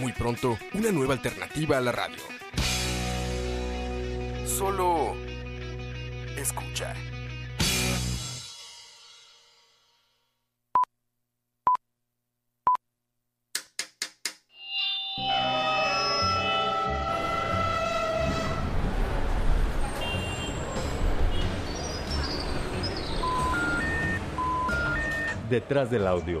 Muy pronto, una nueva alternativa a la radio. Solo escucha. Detrás del audio,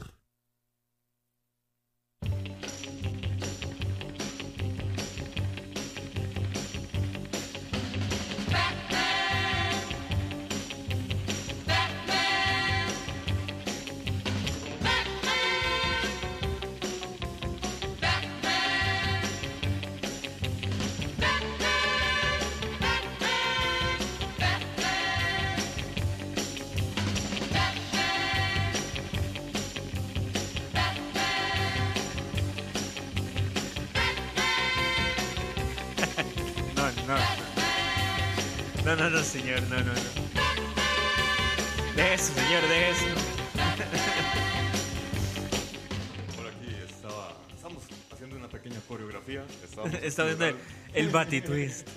Bati Twist.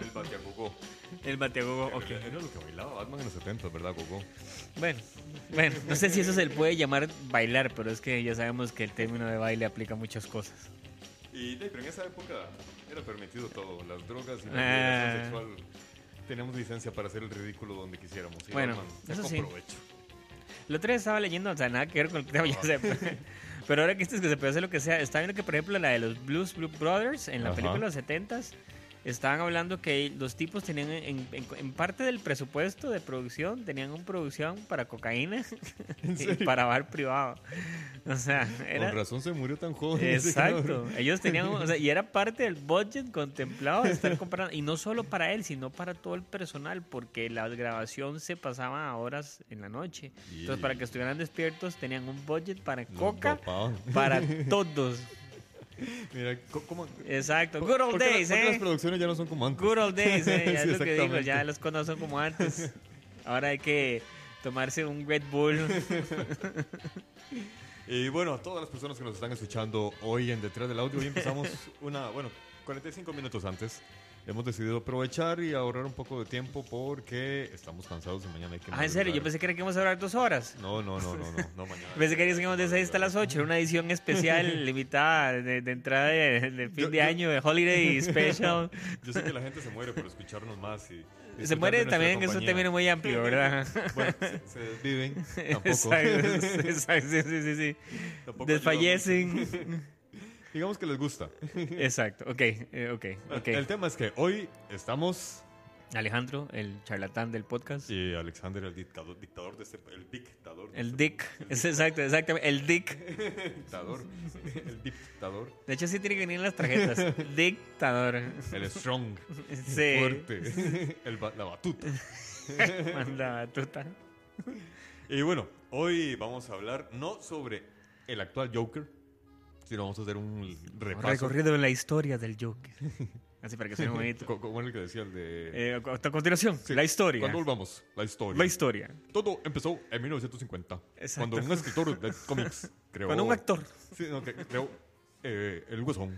el batiagogó. El Batiagogo, ok. Era lo que bailaba Batman en los 70, ¿verdad, Gogo? Bueno, bueno, no sé si eso se le puede llamar bailar, pero es que ya sabemos que el término de baile aplica muchas cosas. Y pero en esa época era permitido todo, las drogas y la Ah. sexual. Teníamos licencia para hacer el ridículo donde quisiéramos. Y Bueno, Batman eso sí. provecho. El otro día estaba leyendo, o sea, nada que ver con el tema, ya sé. Pero ahora que esto es que se puede hacer lo que sea, estaba viendo que, por ejemplo, la de los Blues Blue Brothers, en la Ajá. película de los 70s, estaban hablando que los tipos tenían, en, en- en parte del presupuesto de producción, tenían una producción para cocaína y para bar privado. O sea, era... Con razón se murió tan joven. Exacto. Ellos tenían, o sea, y era parte del budget contemplado de estar comprando, y no solo para él, sino para todo el personal, porque la grabación se pasaba a horas en la noche. Entonces, para que estuvieran despiertos, tenían un budget para Los coca para todos. Mira, ¿cómo? Exacto. Good old ¿Por qué la- days, qué las eh. producciones ya no son como antes? Good old days, eh. Ya Sí, es lo que digo, ya los conos son como antes. Ahora hay que tomarse un Red Bull. Y bueno, a todas las personas que nos están escuchando hoy en Detrás del Audio, hoy empezamos una, bueno, 45 minutos antes. Hemos decidido aprovechar y ahorrar un poco de tiempo porque estamos cansados y mañana hay que Ah, en serio, yo pensé que era que íbamos a hablar dos horas. No, no, no, no, no, no mañana. Pensé que íbamos de 6 hasta las 8, era una edición especial limitada de, de entrada de, de fin Yo- de yo- año, de holiday special. Yo sé que la gente se muere por escucharnos más y... Se muere también, es un término muy amplio, ¿verdad? Bueno, se, se desviven, tampoco. Exacto, exacto, sí, sí, sí, sí. Tampoco Desfallecen. Digamos que les gusta. Exacto, ok, eh, ok, ok. El tema es que hoy estamos... Alejandro, el charlatán del podcast. Y Alexander, el dictador, dictador de este... El dictador. de El este- Dick, es exacto, exactamente, el Dick. Dictador. El dictador. De hecho, sí tiene que venir en las tarjetas. Dictador. El strong. Sí. El fuerte. El la batuta. Manda batuta. Y bueno, hoy vamos a hablar no sobre el actual Joker, sino vamos a hacer un repaso. Recorrido en la historia del Joker. Así para que suene bonito. Co- Como el que decía el de... Eh, a continuación, Sí, la historia. Cuando volvamos, la historia. La historia. Todo empezó en 1950. Exacto. Cuando un escritor de cómics creó... Cuando un actor. Sí, no, que creó eh, El Huesón.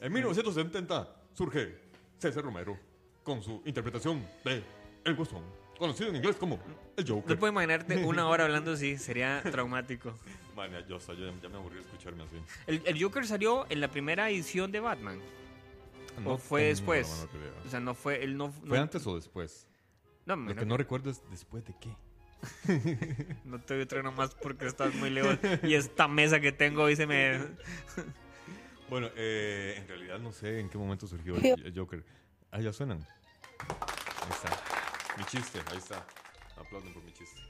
En 1970 surge César Romero con su interpretación de El Huesón. Conocido en inglés como el No Joker. puedo imaginarte una hora hablando así, sería traumático. Man, yo, ya, me aburrí de escucharme así. ¿El, el Joker salió en la primera edición de Batman? ¿O fue después? O sea, no fue... Él no, ¿Fue no- antes o después? No, me Lo que no recuerdo es después de qué. no te doy otro nomás porque estás muy lejos. Y esta mesa que tengo hoy se me... Bueno, eh, en realidad no sé en qué momento surgió el, el Joker. Ah, ya suenan. Ahí está. Mi chiste, ahí está. Aplauden por mi chiste.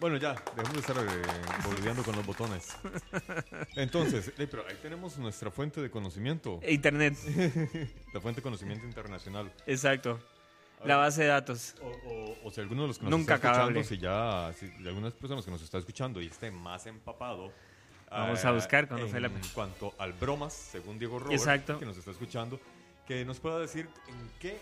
Bueno, ya, dejemos de estar eh, boludeando con los botones. Entonces, eh, pero ahí tenemos nuestra fuente de conocimiento, Internet, la fuente de conocimiento internacional. exacto. La base de datos. O, o- o si alguno de los que nos Nunca está escuchando, acabable. si ya, si de algunas personas que nos está escuchando y esté más empapado. Vamos eh, a buscar cuando fue la- En cuanto al bromas, según Diego Robert, Exacto. que nos está escuchando, que nos pueda decir en qué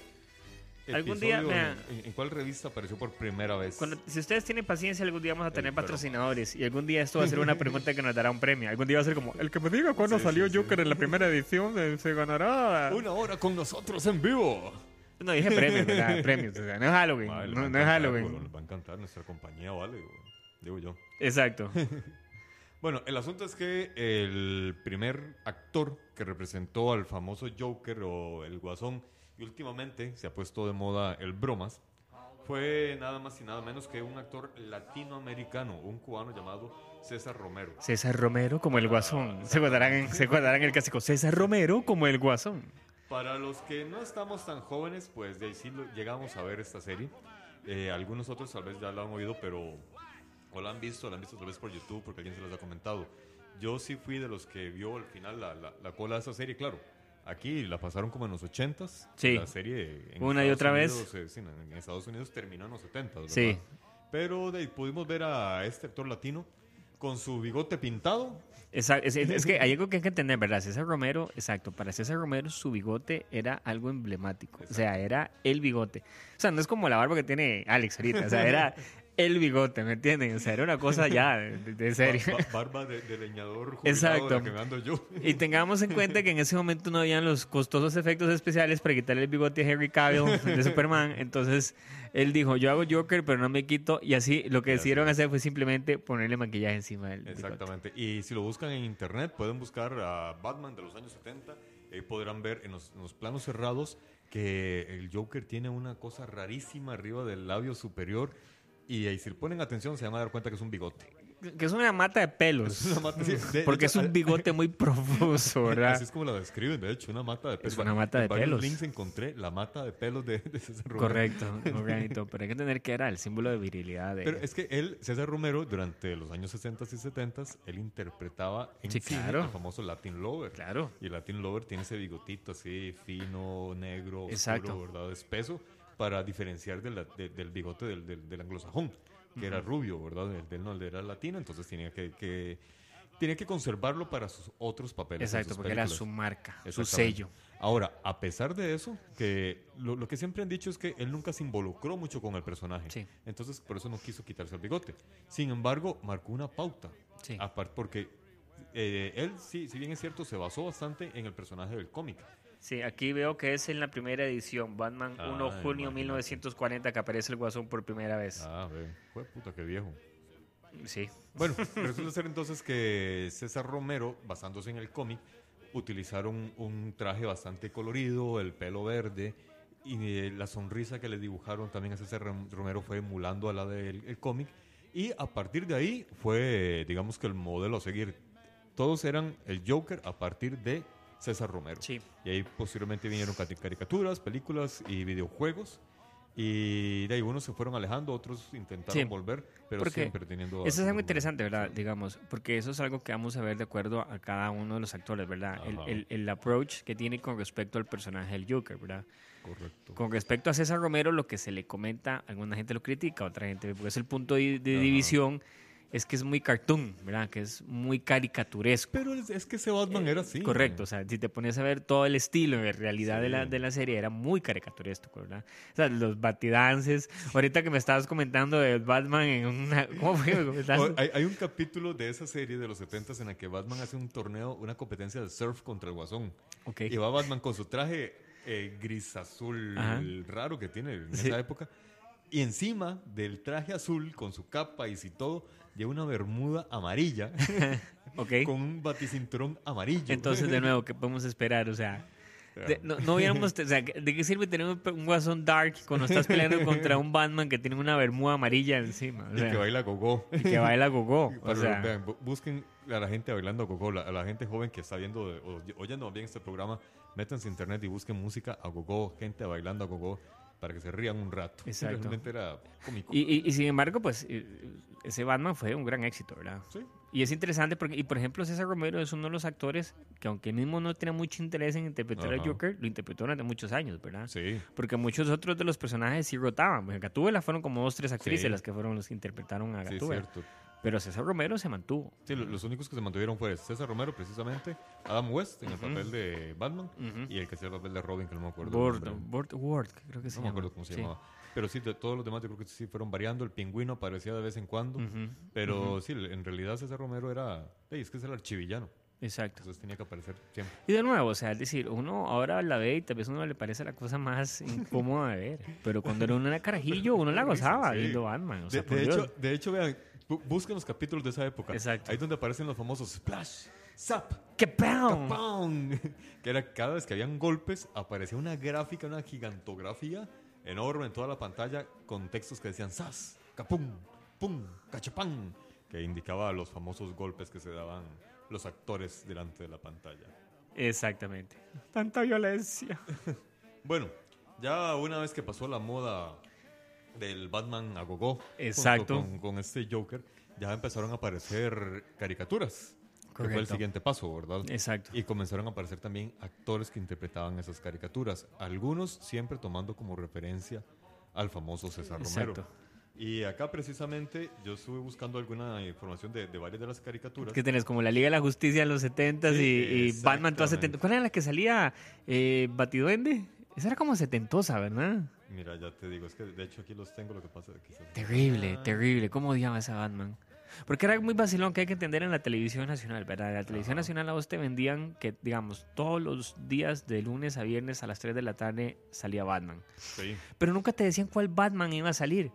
Algún día, mira. en, en cuál revista apareció por primera vez. Cuando- si ustedes tienen paciencia, algún día vamos a tener patrocinadores. Y algún día esto va a ser una pregunta que nos dará un premio. Algún día va a ser como, el que me diga cuándo Sí, salió sí, sí. Joker en la primera edición eh, se ganará. Una hora con nosotros en vivo. No dije premios, ¿verdad? premios. O sea, no es Halloween. No, es Halloween. les va a encantar nuestra compañía, vale, digo yo. Exacto. Bueno, el asunto es que el primer actor que representó al famoso Joker o el Guasón, y últimamente se ha puesto de moda el bromas, fue nada más y nada menos que un actor latinoamericano, un cubano llamado César Romero. César Romero como el guasón. Se guardarán en, se guardarán el clásico. César Romero como el guasón. Para los que no estamos tan jóvenes, pues de ahí sí lo- llegamos a ver esta serie. Eh, algunos otros tal vez ya la han oído, pero o la han visto, la han visto tal vez por YouTube porque alguien se los ha comentado. Yo sí fui de los que vio al final la, la, la cola de esa serie, claro. Aquí la pasaron como en los 80s. Sí. La serie en Una y otra vez. Eh, en Estados Unidos terminó en los 70s, ¿verdad? Sí. Pero de pudimos ver a este actor latino con su bigote pintado. Exacto. Es, es que hay algo que hay que entender, ¿verdad? César Romero, exacto. Para César Romero su bigote era algo emblemático. O sea, era el bigote. O sea, no es como la barba que tiene Alex ahorita. O sea, era el bigote, ¿me entienden? O sea, era una cosa ya de, de serio. ba- ba- barba de, de leñador jubilado Exacto. de la que me ando yo. Y tengamos en cuenta que en ese momento no habían los costosos efectos especiales para quitarle el bigote a Henry Cavill de Superman. Entonces él dijo, yo hago Joker, pero no me quito. Y así lo que decidieron hacer fue simplemente ponerle maquillaje encima del bigote. Exactamente. Y si lo buscan en internet, pueden buscar a Batman de los años 70. Ahí podrán ver en los, en los planos cerrados que el Joker tiene una cosa rarísima arriba del labio superior. Y ahí si le ponen atención se van a dar cuenta que es un bigote. Que es una mata de pelos. Es una mata- sí, de- de porque hecho, es un bigote muy profuso, ¿verdad? Así es como la describen, de hecho, una mata de pelos. Es una mata de En pelos. links encontré la mata de pelos de, de César Romero. Correcto, organito. Pero hay que entender que era el símbolo de virilidad de... Pero es que él, César Romero, durante los años 60 y 70, él interpretaba en Sí, cine claro. el famoso Latin Lover. Claro. Y el Latin Lover tiene ese bigotito así, fino, negro, oscuro, Exacto. ¿verdad? Espeso, para diferenciar de la- de- del bigote del, del- del anglosajón, que era rubio, ¿verdad? El del no el era latino, entonces tenía que, que- tenía que conservarlo para sus otros papeles. Exacto, porque era su marca, su sello. Ahora, a pesar de eso, que lo, lo que siempre han dicho es que él nunca se involucró mucho con el personaje. Sí. Entonces, por eso no quiso quitarse el bigote. Sin embargo, marcó una pauta. Sí. Aparte, porque eh, él, sí, si bien es cierto, se basó bastante en el personaje del cómic. Sí, aquí veo que es en la primera edición, Batman 1 Ah, junio imagínate. 1940, que aparece el Guasón por primera vez. Ah, ve. Fue puta, qué viejo. Sí. Bueno, resulta ser entonces que César Romero, basándose en el cómic, utilizaron un traje bastante colorido, el pelo verde, y eh, la sonrisa que le dibujaron también a César Rom- Romero fue emulando a la del el cómic. Y a partir de ahí fue, digamos que el modelo a seguir. Todos eran el Joker a partir de César Romero. Sí. Y ahí posteriormente vinieron cari- caricaturas, películas y videojuegos. Y de ahí unos se fueron alejando, otros intentaron Sí. volver, pero Porque siempre teniendo... Eso es algo interesante, ¿verdad? Digamos, porque eso es algo que vamos a ver de acuerdo a cada uno de los actores, ¿verdad? El, el- el approach que tiene con respecto al personaje del Joker, ¿verdad? Correcto. Con respecto a César Romero, lo que se le comenta, alguna gente lo critica, otra gente, porque es el punto de, de Ajá. Es que es muy cartoon, ¿verdad? Que es muy caricaturesco. Pero es, es que ese Batman era así. Correcto, o sea, si te ponías a ver todo el estilo en realidad de, la, de la serie, era muy caricaturesco, ¿verdad? O sea, los batidances, ahorita que me estabas comentando de Batman en una... ¿Cómo fue? Hay, hay un capítulo de esa serie de los 70 en la que Batman hace un torneo, una competencia de surf contra el Guasón. Ok. Y va Batman con su traje eh, gris azul Ajá. raro que tiene en Sí. esa época. Y encima del traje azul, con su capa y si todo, lleva una bermuda amarilla Ok. con un baticinturón amarillo. Entonces, de nuevo, ¿qué podemos esperar? O sea, de- no, no hubiéramos, o sea, ¿de qué sirve tener un, un guasón dark cuando estás peleando contra un Batman que tiene una bermuda amarilla encima? O y sea, que baila gogó. y que baila gogó. O Para- sea, vean, bu- busquen a la gente bailando gogó, la- a la gente joven que está viendo de- o oyendo bien este programa, métanse a internet y busquen música a gogó, gente bailando a gogó, para que se rían un rato. Exacto. Realmente era cómico. y, y- y sin embargo, pues eh, ese Batman fue un gran éxito, ¿verdad? Sí. Y es interesante porque, y por ejemplo, César Romero es uno de los actores que aunque él mismo no tenía mucho interés en interpretar al. Joker, lo interpretó durante muchos años, ¿verdad? Sí. Porque muchos otros de los personajes sí rotaban. Porque Gatúbela fueron como dos, tres actrices Sí. las que fueron los que interpretaron a Sí, Gatúbela. cierto. Pero César Romero se mantuvo. Sí, lo- los únicos que se mantuvieron fue César Romero, precisamente, Adam West en el papel de Batman Ujú. y el que hacía el papel de Robin, que no me acuerdo. Ward, nombre. Ward, creo que se No me llama. acuerdo cómo se Sí. llamaba. Pero sí, de todos los demás yo creo que sí fueron variando. El pingüino aparecía de vez en cuando. Ujú, Pero sí, en realidad César Romero era... ey, es que es el archivillano. Exacto. Entonces tenía que aparecer siempre. Y de nuevo, o sea, es decir, uno ahora la ve y tal vez uno le parece la cosa más incómoda de ver. Pero cuando era uno era carajillo, uno la gozaba Sí. viendo Batman. O sea, de, de hecho, de hecho, vean, bu- busquen los capítulos de esa época. Exacto. Ahí donde aparecen los famosos Splash, Zap. ¡Capón! Que era cada vez que habían golpes, aparecía una gráfica, una gigantografía enorme en toda la pantalla con textos que decían ¡Sas! ¡Capum! ¡Pum! ¡Cachapán! Que indicaba los famosos golpes que se daban los actores delante de la pantalla. Exactamente. Tanta violencia. Bueno, ya una vez que pasó la moda del Batman a gogo Exacto. Con, con este Joker, ya empezaron a aparecer caricaturas. Que fue el Correcto. siguiente paso, ¿verdad? Exacto. Y comenzaron a aparecer también actores que interpretaban esas caricaturas. Algunos siempre tomando como referencia al famoso César Romero. Exacto. Y acá precisamente yo estuve buscando alguna información de, de varias de las caricaturas. Que tenés como la Liga de la Justicia en los 70s Sí, y, y Batman toda exactamente. 70. ¿Cuál era la que salía? Eh, Batiduende. Esa era como setentosa, ¿verdad? Mira, ya te digo, es que de hecho aquí los tengo, lo que pasa es que. Terrible, terrible. ¿Cómo odiaba esa Batman? Porque era muy vacilón que hay que entender en la televisión nacional, ¿verdad? En la televisión Ajá. nacional a vos te vendían que, digamos, todos los días de lunes a viernes a las 3 de la tarde salía Batman. Sí. Pero nunca te decían cuál Batman iba a salir.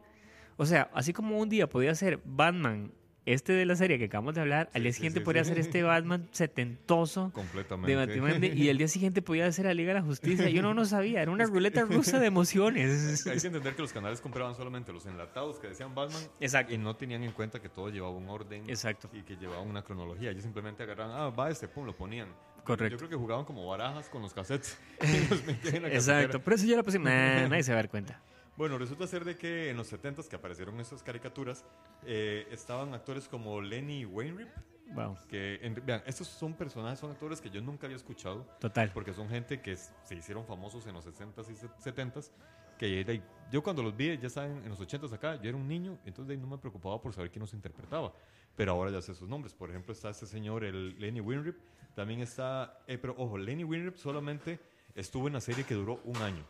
O sea, así como un día podía ser Batman, este de la serie que acabamos de hablar, al día siguiente sí, podría sí. ser este Batman setentoso Completamente. de Batiduende y el día siguiente podía ser la Liga de la Justicia. Yo no lo sabía, era una ruleta rusa de emociones. Hay que entender que los canales compraban solamente los enlatados que decían Batman Exacto. y no tenían en cuenta que todo llevaba un orden Exacto. y que llevaba una cronología. Ellos simplemente agarraban, ah, va este, pum, lo ponían. Correcto. Yo creo que jugaban como barajas con los cassettes. los Exacto, pero eso ya la puse. Nah, nadie se va a dar cuenta. Bueno, resulta ser de que en los 70s que aparecieron esas caricaturas, eh, estaban actores como Lenny Wainwright, Wow, que, en- vean, estos son personajes, son actores que yo nunca había escuchado, total. porque son gente que se hicieron famosos en los 60s y se- 70s, que yo cuando los vi, ya saben, en los 80s acá, yo era un niño, entonces de ahí no me preocupaba por saber quién los interpretaba, pero ahora ya sé sus nombres. Por ejemplo, está este señor, el Lenny Winrip, también está, eh, pero ojo, Lenny Winrip solamente estuvo en la serie que duró un año.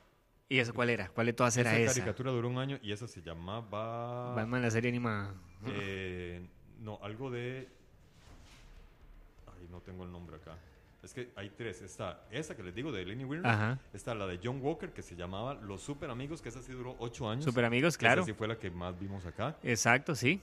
¿Y eso cuál era? ¿Cuál de todas era esa esa? caricatura duró un año y esa se llamaba... Batman, la serie animada. Eh, no, algo de. Ay, no tengo el nombre acá. Es que hay tres. Está esa que les digo de Lenny. Ajá. Está la de John Walker que se llamaba Los Super Amigos, que esa sí duró ocho años. Super amigos, Esa claro. sí fue la que más vimos acá. Exacto, sí.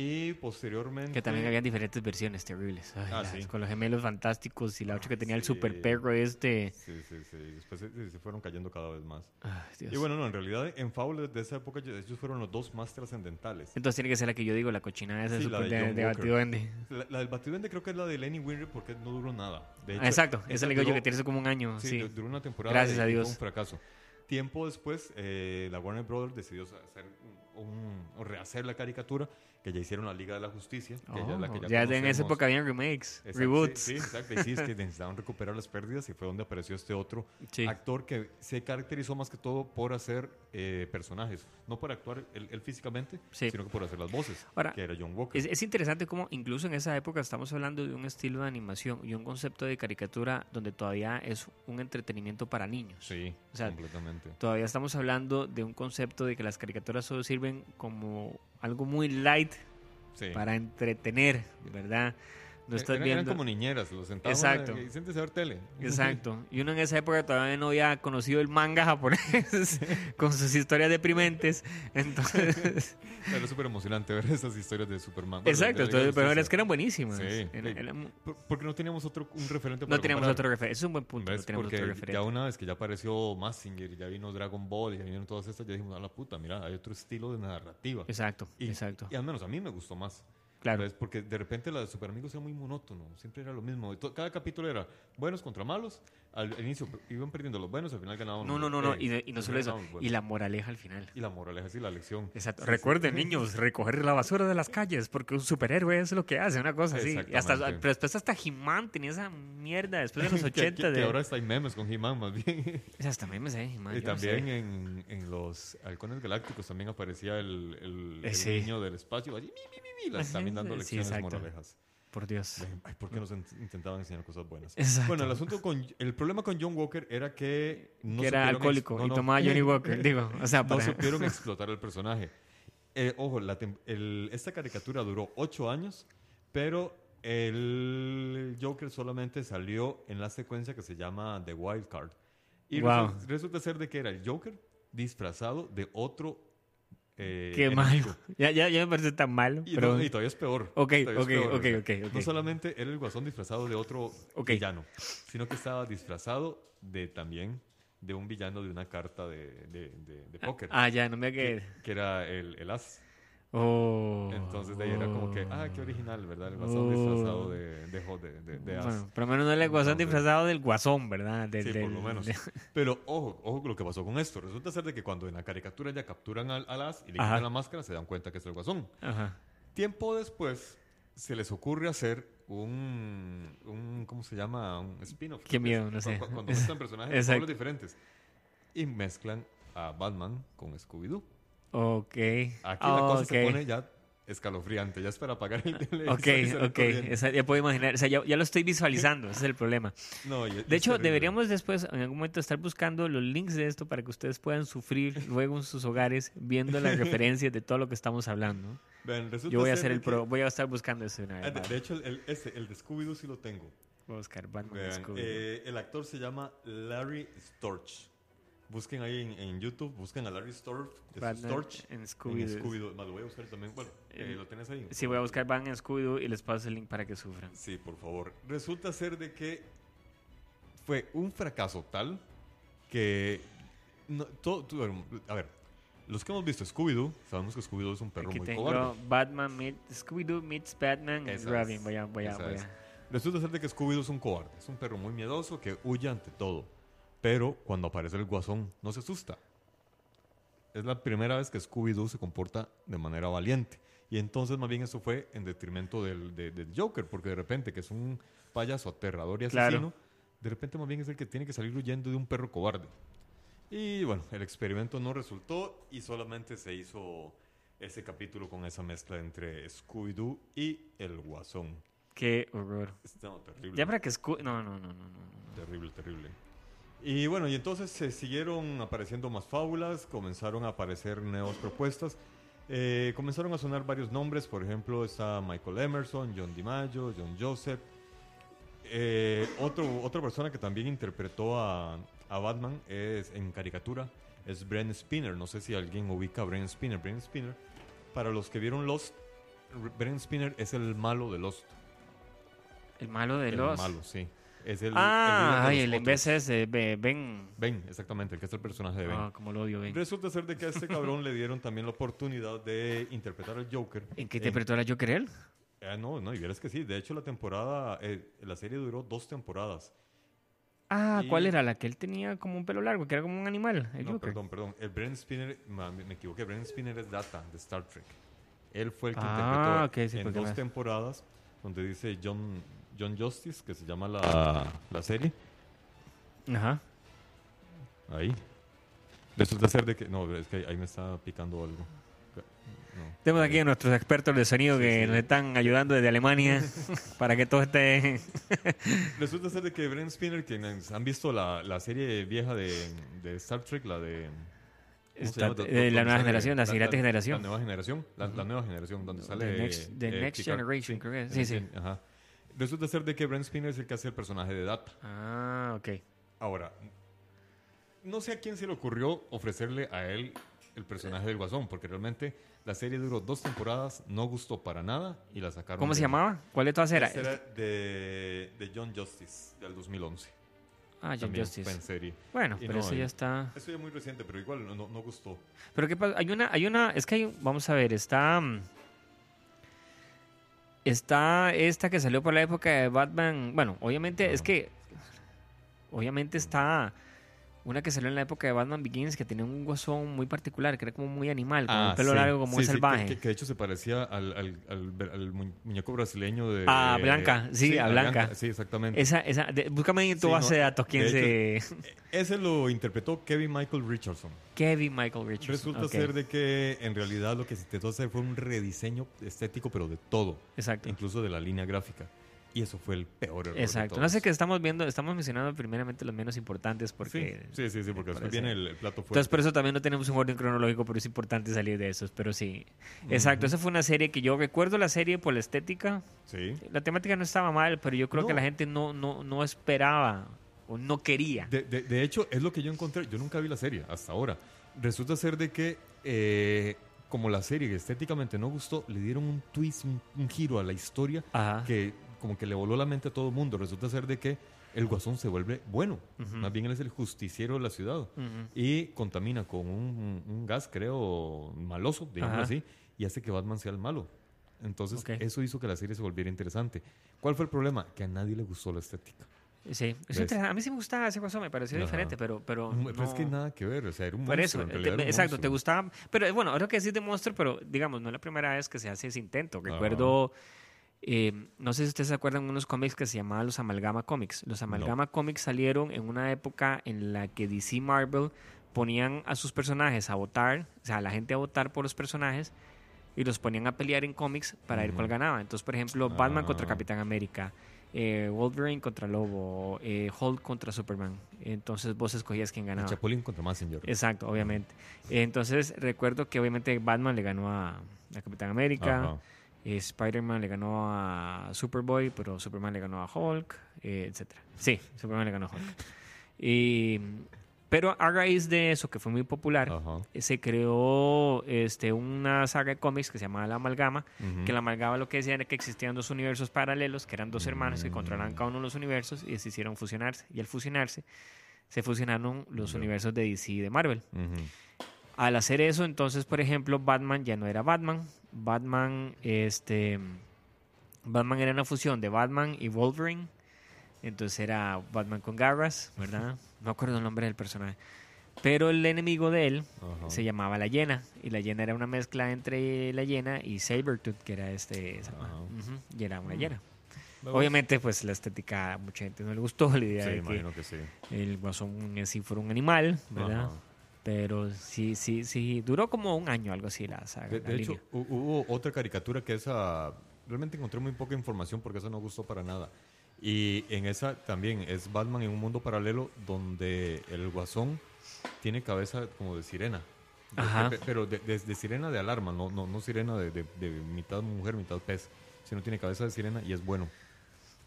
Y posteriormente. Que también habían diferentes versiones terribles. Ay, Ah, las- sí. Con los gemelos fantásticos y la otra que tenía el Sí. super perro este. Sí, sí, sí. Después se, se fueron cayendo cada vez más. Ay, Dios. Y bueno, no, en realidad en fábulas de esa época ellos fueron los dos más trascendentales. Entonces tiene que ser la que yo digo, la cochinada esa Sí, super la de de, de. Batiduende. La, la del Batiduende creo que es la de Lenny Winner porque no duró nada. De hecho, Ah, exacto, esa le digo yo que tiene como un año. Sí, Sí. du- duró una temporada Gracias a Dios. un fracaso. Tiempo después, eh, la Warner Brothers decidió hacer un, o rehacer la caricatura, que ya hicieron la Liga de la Justicia, que ya es la que Oh, ya, ya en esa época habían remakes, Exacto, reboots. Sí, sí, exacto. Y sí, es que necesitaban recuperar las pérdidas y fue donde apareció este otro Sí. actor que se caracterizó más que todo por hacer eh, personajes, no por actuar él, él físicamente, Sí. sino que por hacer las voces, Ahora, que era John Walker. Es, es interesante cómo incluso en esa época estamos hablando de un estilo de animación y un concepto de caricatura donde todavía es un entretenimiento para niños. sí, o sea, completamente. Todavía estamos hablando de un concepto de que las caricaturas solo sirven como algo muy light Sí. para entretener, ¿verdad? No estás eran, viendo. eran como niñeras, los sentaban Exacto. y siéntese a ver tele. Exacto. Y uno en esa época todavía no había conocido el manga japonés con sus historias deprimentes. Entonces, Era súper emocionante ver esas historias de Superman. Bueno, exacto. Entonces, pero es que eran buenísimas. Sí. Era- era Porque no teníamos otro, un referente para no teníamos comparar. otro referente. Es un buen punto. No teníamos otro referente. ya una vez que ya apareció Massinger, ya vino Dragon Ball, ya vinieron todas estas, ya dijimos, a la puta, mira, hay otro estilo de narrativa. Exacto, Y, exacto. y al menos a mí me gustó más. Claro. ¿Ves? Porque de repente la de Super Amigos era muy monótono, siempre era lo mismo. Cada capítulo era buenos contra malos. Al, al inicio iban perdiendo los buenos, al final ganaban No, no, no, no. eh, Y, de- y no solo eso. Y la moraleja al final. Y la moraleja, sí, la lección. Exacto. Sí, sí. Recuerden, niños, recoger la basura de las calles, porque un superhéroe es lo que hace, una cosa así. Hasta, pero después hasta He-Man tenía esa mierda, después de los Que- 80. que, que de, ahora está hay memes con He-Man, más bien. O sea, hasta memes, eh, He-Man, y yo no también sé. en, en los Halcones Galácticos también aparecía el, el, Eh, el sí. niño del espacio. Allí, mi, mi, mi, las- también dando sí, lecciones moralejas. Por Dios. Ay, ¿por qué nos en- intentaban enseñar cosas buenas? Exacto. Bueno, el asunto con el problema con John Walker era que no que era alcohólico no, y no. tomaba Johnny Walker, digo. O sea, no para- supieron explotar el personaje. Eh, ojo, la tem- el- esta caricatura duró ocho años, pero el Joker solamente salió en la secuencia que se llama The Wild Card. Y Wow. resulta ser de que era el Joker disfrazado de otro. Eh, Qué malo. Ya, ya, ya me parece tan malo. Y, pero... no, y todavía es peor. Ok, todavía es ok, peor, ok. No solamente era el guasón disfrazado de otro villano, sino que estaba disfrazado de también de un villano de una carta de, de, de- de póker. Ah, ya, no me que... que era el, el as. Oh. Entonces de ahí era como que, ah, qué original, ¿verdad? El guasón Oh. disfrazado de, de, de, de-. Bueno, por lo menos no es el guasón disfrazado del guasón, ¿verdad? Del- Sí, por lo menos. Pero ojo, ojo con lo que pasó con esto. Resulta ser de que cuando en la caricatura ya capturan al, al as y le Ajá. quitan la máscara, se dan cuenta que es el guasón. Ajá. Tiempo después se les ocurre hacer un, un ¿cómo se llama? Un spin-off. Qué miedo, no sé. cu- Cuando mezclan personajes de pueblos diferentes. Y mezclan a Batman con Scooby-Doo. Ok. Aquí la cosa se Ok. pone ya escalofriante. Ya es para apagar el televisor Ok, ok. Esa- ya puedo imaginar. O sea, ya, ya lo estoy visualizando. Ese es el problema. No, De hecho, deberíamos después, en algún momento, estar buscando los links de esto para que ustedes puedan sufrir luego en sus hogares viendo las referencias de todo lo que estamos hablando. Yo voy a hacer el pro, voy a estar buscando eso de una Ah, vez. de, va. de hecho, el, este, el de Scooby-Doo sí lo tengo. Voy a buscar Batman eh, el actor se llama Larry Storch. Busquen ahí en, en YouTube, busquen a Larry Storch, Storch en en Scooby-Doo. Lo voy a buscar también. Bueno, eh, ¿lo tienes ahí? Sí, voy a buscar Batman Scooby-Doo y les paso el link para que sufran. Sí, por favor. Resulta ser de que fue un fracaso tal que... no- todo- todo- a ver, los que hemos visto Scooby-Doo, sabemos que Scooby-Doo es un perro Aquí muy tengo cobarde. Batman meets Scooby-Doo meets Batman y Robin. Voy a, voy a, esa voy es. a. Resulta ser de que Scooby-Doo es un cobarde. Es un perro muy miedoso que huye ante todo. Pero cuando aparece el guasón, no se asusta. Es la primera vez que Scooby-Doo se comporta de manera valiente. Y entonces, más bien, eso fue en detrimento del, de- del Joker, porque de repente, que es un payaso aterrador y Claro. asesino, de repente, más bien, es el que tiene que salir huyendo de un perro cobarde. Y bueno, el experimento no resultó y solamente se hizo ese capítulo con esa mezcla entre Scooby-Doo y el guasón. Qué horror. No, terrible. Ya para que Scooby. No, no, no, no. no. Terrible, terrible. Y bueno, y entonces se siguieron apareciendo más fábulas, comenzaron a aparecer nuevas propuestas, eh, comenzaron a sonar varios nombres, por ejemplo está Michael Emerson, John DiMaggio, John Joseph. Eh, otro, otra persona que también interpretó a, a Batman es en caricatura, es Brent Spinner. No sé si alguien ubica a Brent Spinner. Brent Spinner, para los que vieron Lost, Brent Spinner es el malo de Lost. El malo de el los. malo, sí. Es el, ah, el ay, el ese, ve- Ben. Ben, exactamente, el que es el personaje de Ben. Ah, como lo odio, Ben. Resulta ser de que a este cabrón le dieron también la oportunidad de interpretar al Joker. ¿En qué interpretó la Joker él? Ah, no, no, y vieras que sí. De hecho, la temporada, eh, la serie duró dos temporadas. Ah, Y- ¿cuál era? La que él tenía como un pelo largo, que era como un animal. El no, Joker. perdón, perdón. El Brent Spinner, ma, me me equivoqué. Brent Spinner es Data de Star Trek. Él fue el que Ah, interpretó ok, sí, en dos me- temporadas, donde dice John, John Justice, que se llama la, la serie. Ajá. Ahí. Resulta ser de que. No, es que ahí me está picando algo. No. Tenemos aquí a nuestros expertos de sonido Sí, que sí. nos están ayudando desde Alemania para que todo esté. Resulta ser de que Brent Spinner, quienes han visto la, la serie vieja de, de Star Trek, la de... ¿cómo se Está- llama? eh, la nueva generación, la siguiente generación. La nueva generación, la, nueva generación, donde sale... The Next- The eh, Next. Generation, creo que es. Sí, sí. Ajá. Resulta ser de que Brent Spinner es el que hace el personaje de Data. Ah, ok. Ahora, no sé a quién se le ocurrió ofrecerle a él el personaje del Guasón, porque realmente la serie duró dos temporadas, no gustó para nada y la sacaron. ¿Cómo se llamaba? ¿Cuál de todas era? Era de, de John Justice, del 2011. Ah, John También Justice. fue en serie. Bueno, Y pero no, eso ya está. Eso ya es muy reciente, pero igual no, no, no gustó. Pero qué pasa, hay una, hay una, es que hay, vamos a ver, está, mm, está esta que salió por la época de Batman. Bueno, obviamente es que, obviamente está una que salió en la época de Batman Begins que tenía un guasón muy particular, que era como muy animal, con un pelo Ah, sí. largo, como Sí, sí, salvaje. que, que de hecho se parecía al, al, al- al mu- muñeco brasileño de... A Blanca, sí, a Blanca. Sí, exactamente. Esa, esa, de- búscame en tu Sí, base no, de datos quién de se. Ese lo interpretó Kevin Michael Richardson. Kevin Michael Richardson. Resulta ser de que en realidad lo que se intentó hacer fue un rediseño estético, pero de todo, Exacto. incluso de la línea gráfica. Y eso fue el peor error. de Exacto. No sé qué estamos viendo, estamos mencionando primeramente los menos importantes porque. Sí, sí, sí, sí, porque después viene el, el plato fuerte. Entonces, por eso también no tenemos un orden cronológico, pero es importante salir de esos. Pero sí. Exacto. Esa fue una serie que yo recuerdo la serie por la estética. Sí. La temática no estaba mal, pero yo creo que la gente no, no, no esperaba o no quería. De, de- de hecho, es lo que yo encontré. Yo nunca vi la serie hasta ahora. Resulta ser de que, eh, como la serie estéticamente no gustó, le dieron un twist, un, un giro a la historia Ajá. que como que le voló la mente a todo el mundo. Resulta ser de que el guasón se vuelve bueno. Más bien él es el justiciero de la ciudad. Y contamina con un, un gas, creo, maloso, digamos Ajá. así, y hace que Batman sea el malo. Entonces, eso hizo que la serie se volviera interesante. ¿Cuál fue el problema? Que a nadie le gustó la estética. Sí, es a mí sí me gustaba ese guasón, me pareció Ajá. diferente, pero... pero Mm, Pero es que no- nada que ver, o sea, era un Por eso, monstruo. en te- realidad era un exacto, te gustaba. Pero eh, bueno, ahora que decís de monstruo, pero digamos, no es la primera vez que se hace ese intento. Recuerdo, eh, no sé si ustedes se acuerdan de unos cómics que se llamaban los Amalgama Comics. Los Amalgama Comics salieron en una época en la que DC Marvel ponían a sus personajes a votar, o sea, a la gente a votar por los personajes y los ponían a pelear en cómics para ver cuál ganaba. Entonces, por ejemplo, Batman contra Ah. Capitán América. eh, Wolverine contra Lobo, eh, Hulk contra Superman. Entonces vos escogías quién El ganaba. Chapulín contra Messenger. Exacto, obviamente. Entonces recuerdo que obviamente Batman le ganó a, a Capitán América, Spider-Man le ganó a Superboy, pero Superman le ganó a Hulk, eh, etc. Sí, Superman le ganó a Hulk. Y, pero a raíz de eso, que fue muy popular, eh, se creó este, una saga de cómics que se llamaba La Amalgama, que la amalgama lo que decía era que existían dos universos paralelos, que eran dos hermanos que controlaban Mm. cada uno de los universos y decidieron fusionarse. Y al fusionarse, se fusionaron los universos de DC y de Marvel. Al hacer eso, entonces, por ejemplo, Batman ya no era Batman. Batman, este. Batman era una fusión de Batman y Wolverine. Entonces era Batman con garras, ¿verdad? No acuerdo el nombre del personaje. Pero el enemigo de él se llamaba la hiena. Y la hiena era una mezcla entre la hiena y Sabretooth, que era este. esa- y era una hiena. Me Obviamente, pues la estética a mucha gente no le gustó. La idea Sí, de que sí. el guasón en sí fuera un animal, ¿verdad? Pero sí, sí, sí, duró como un año algo así la saga. De, la de hecho, línea. hubo otra caricatura que esa realmente encontré muy poca información porque esa no gustó para nada. Y en esa también es Batman en un mundo paralelo donde el guasón tiene cabeza como de sirena. Ajá. de- pero de, de- de sirena de alarma, no, no, no sirena de, de- de mitad mujer, mitad pez, sino tiene cabeza de sirena y es bueno.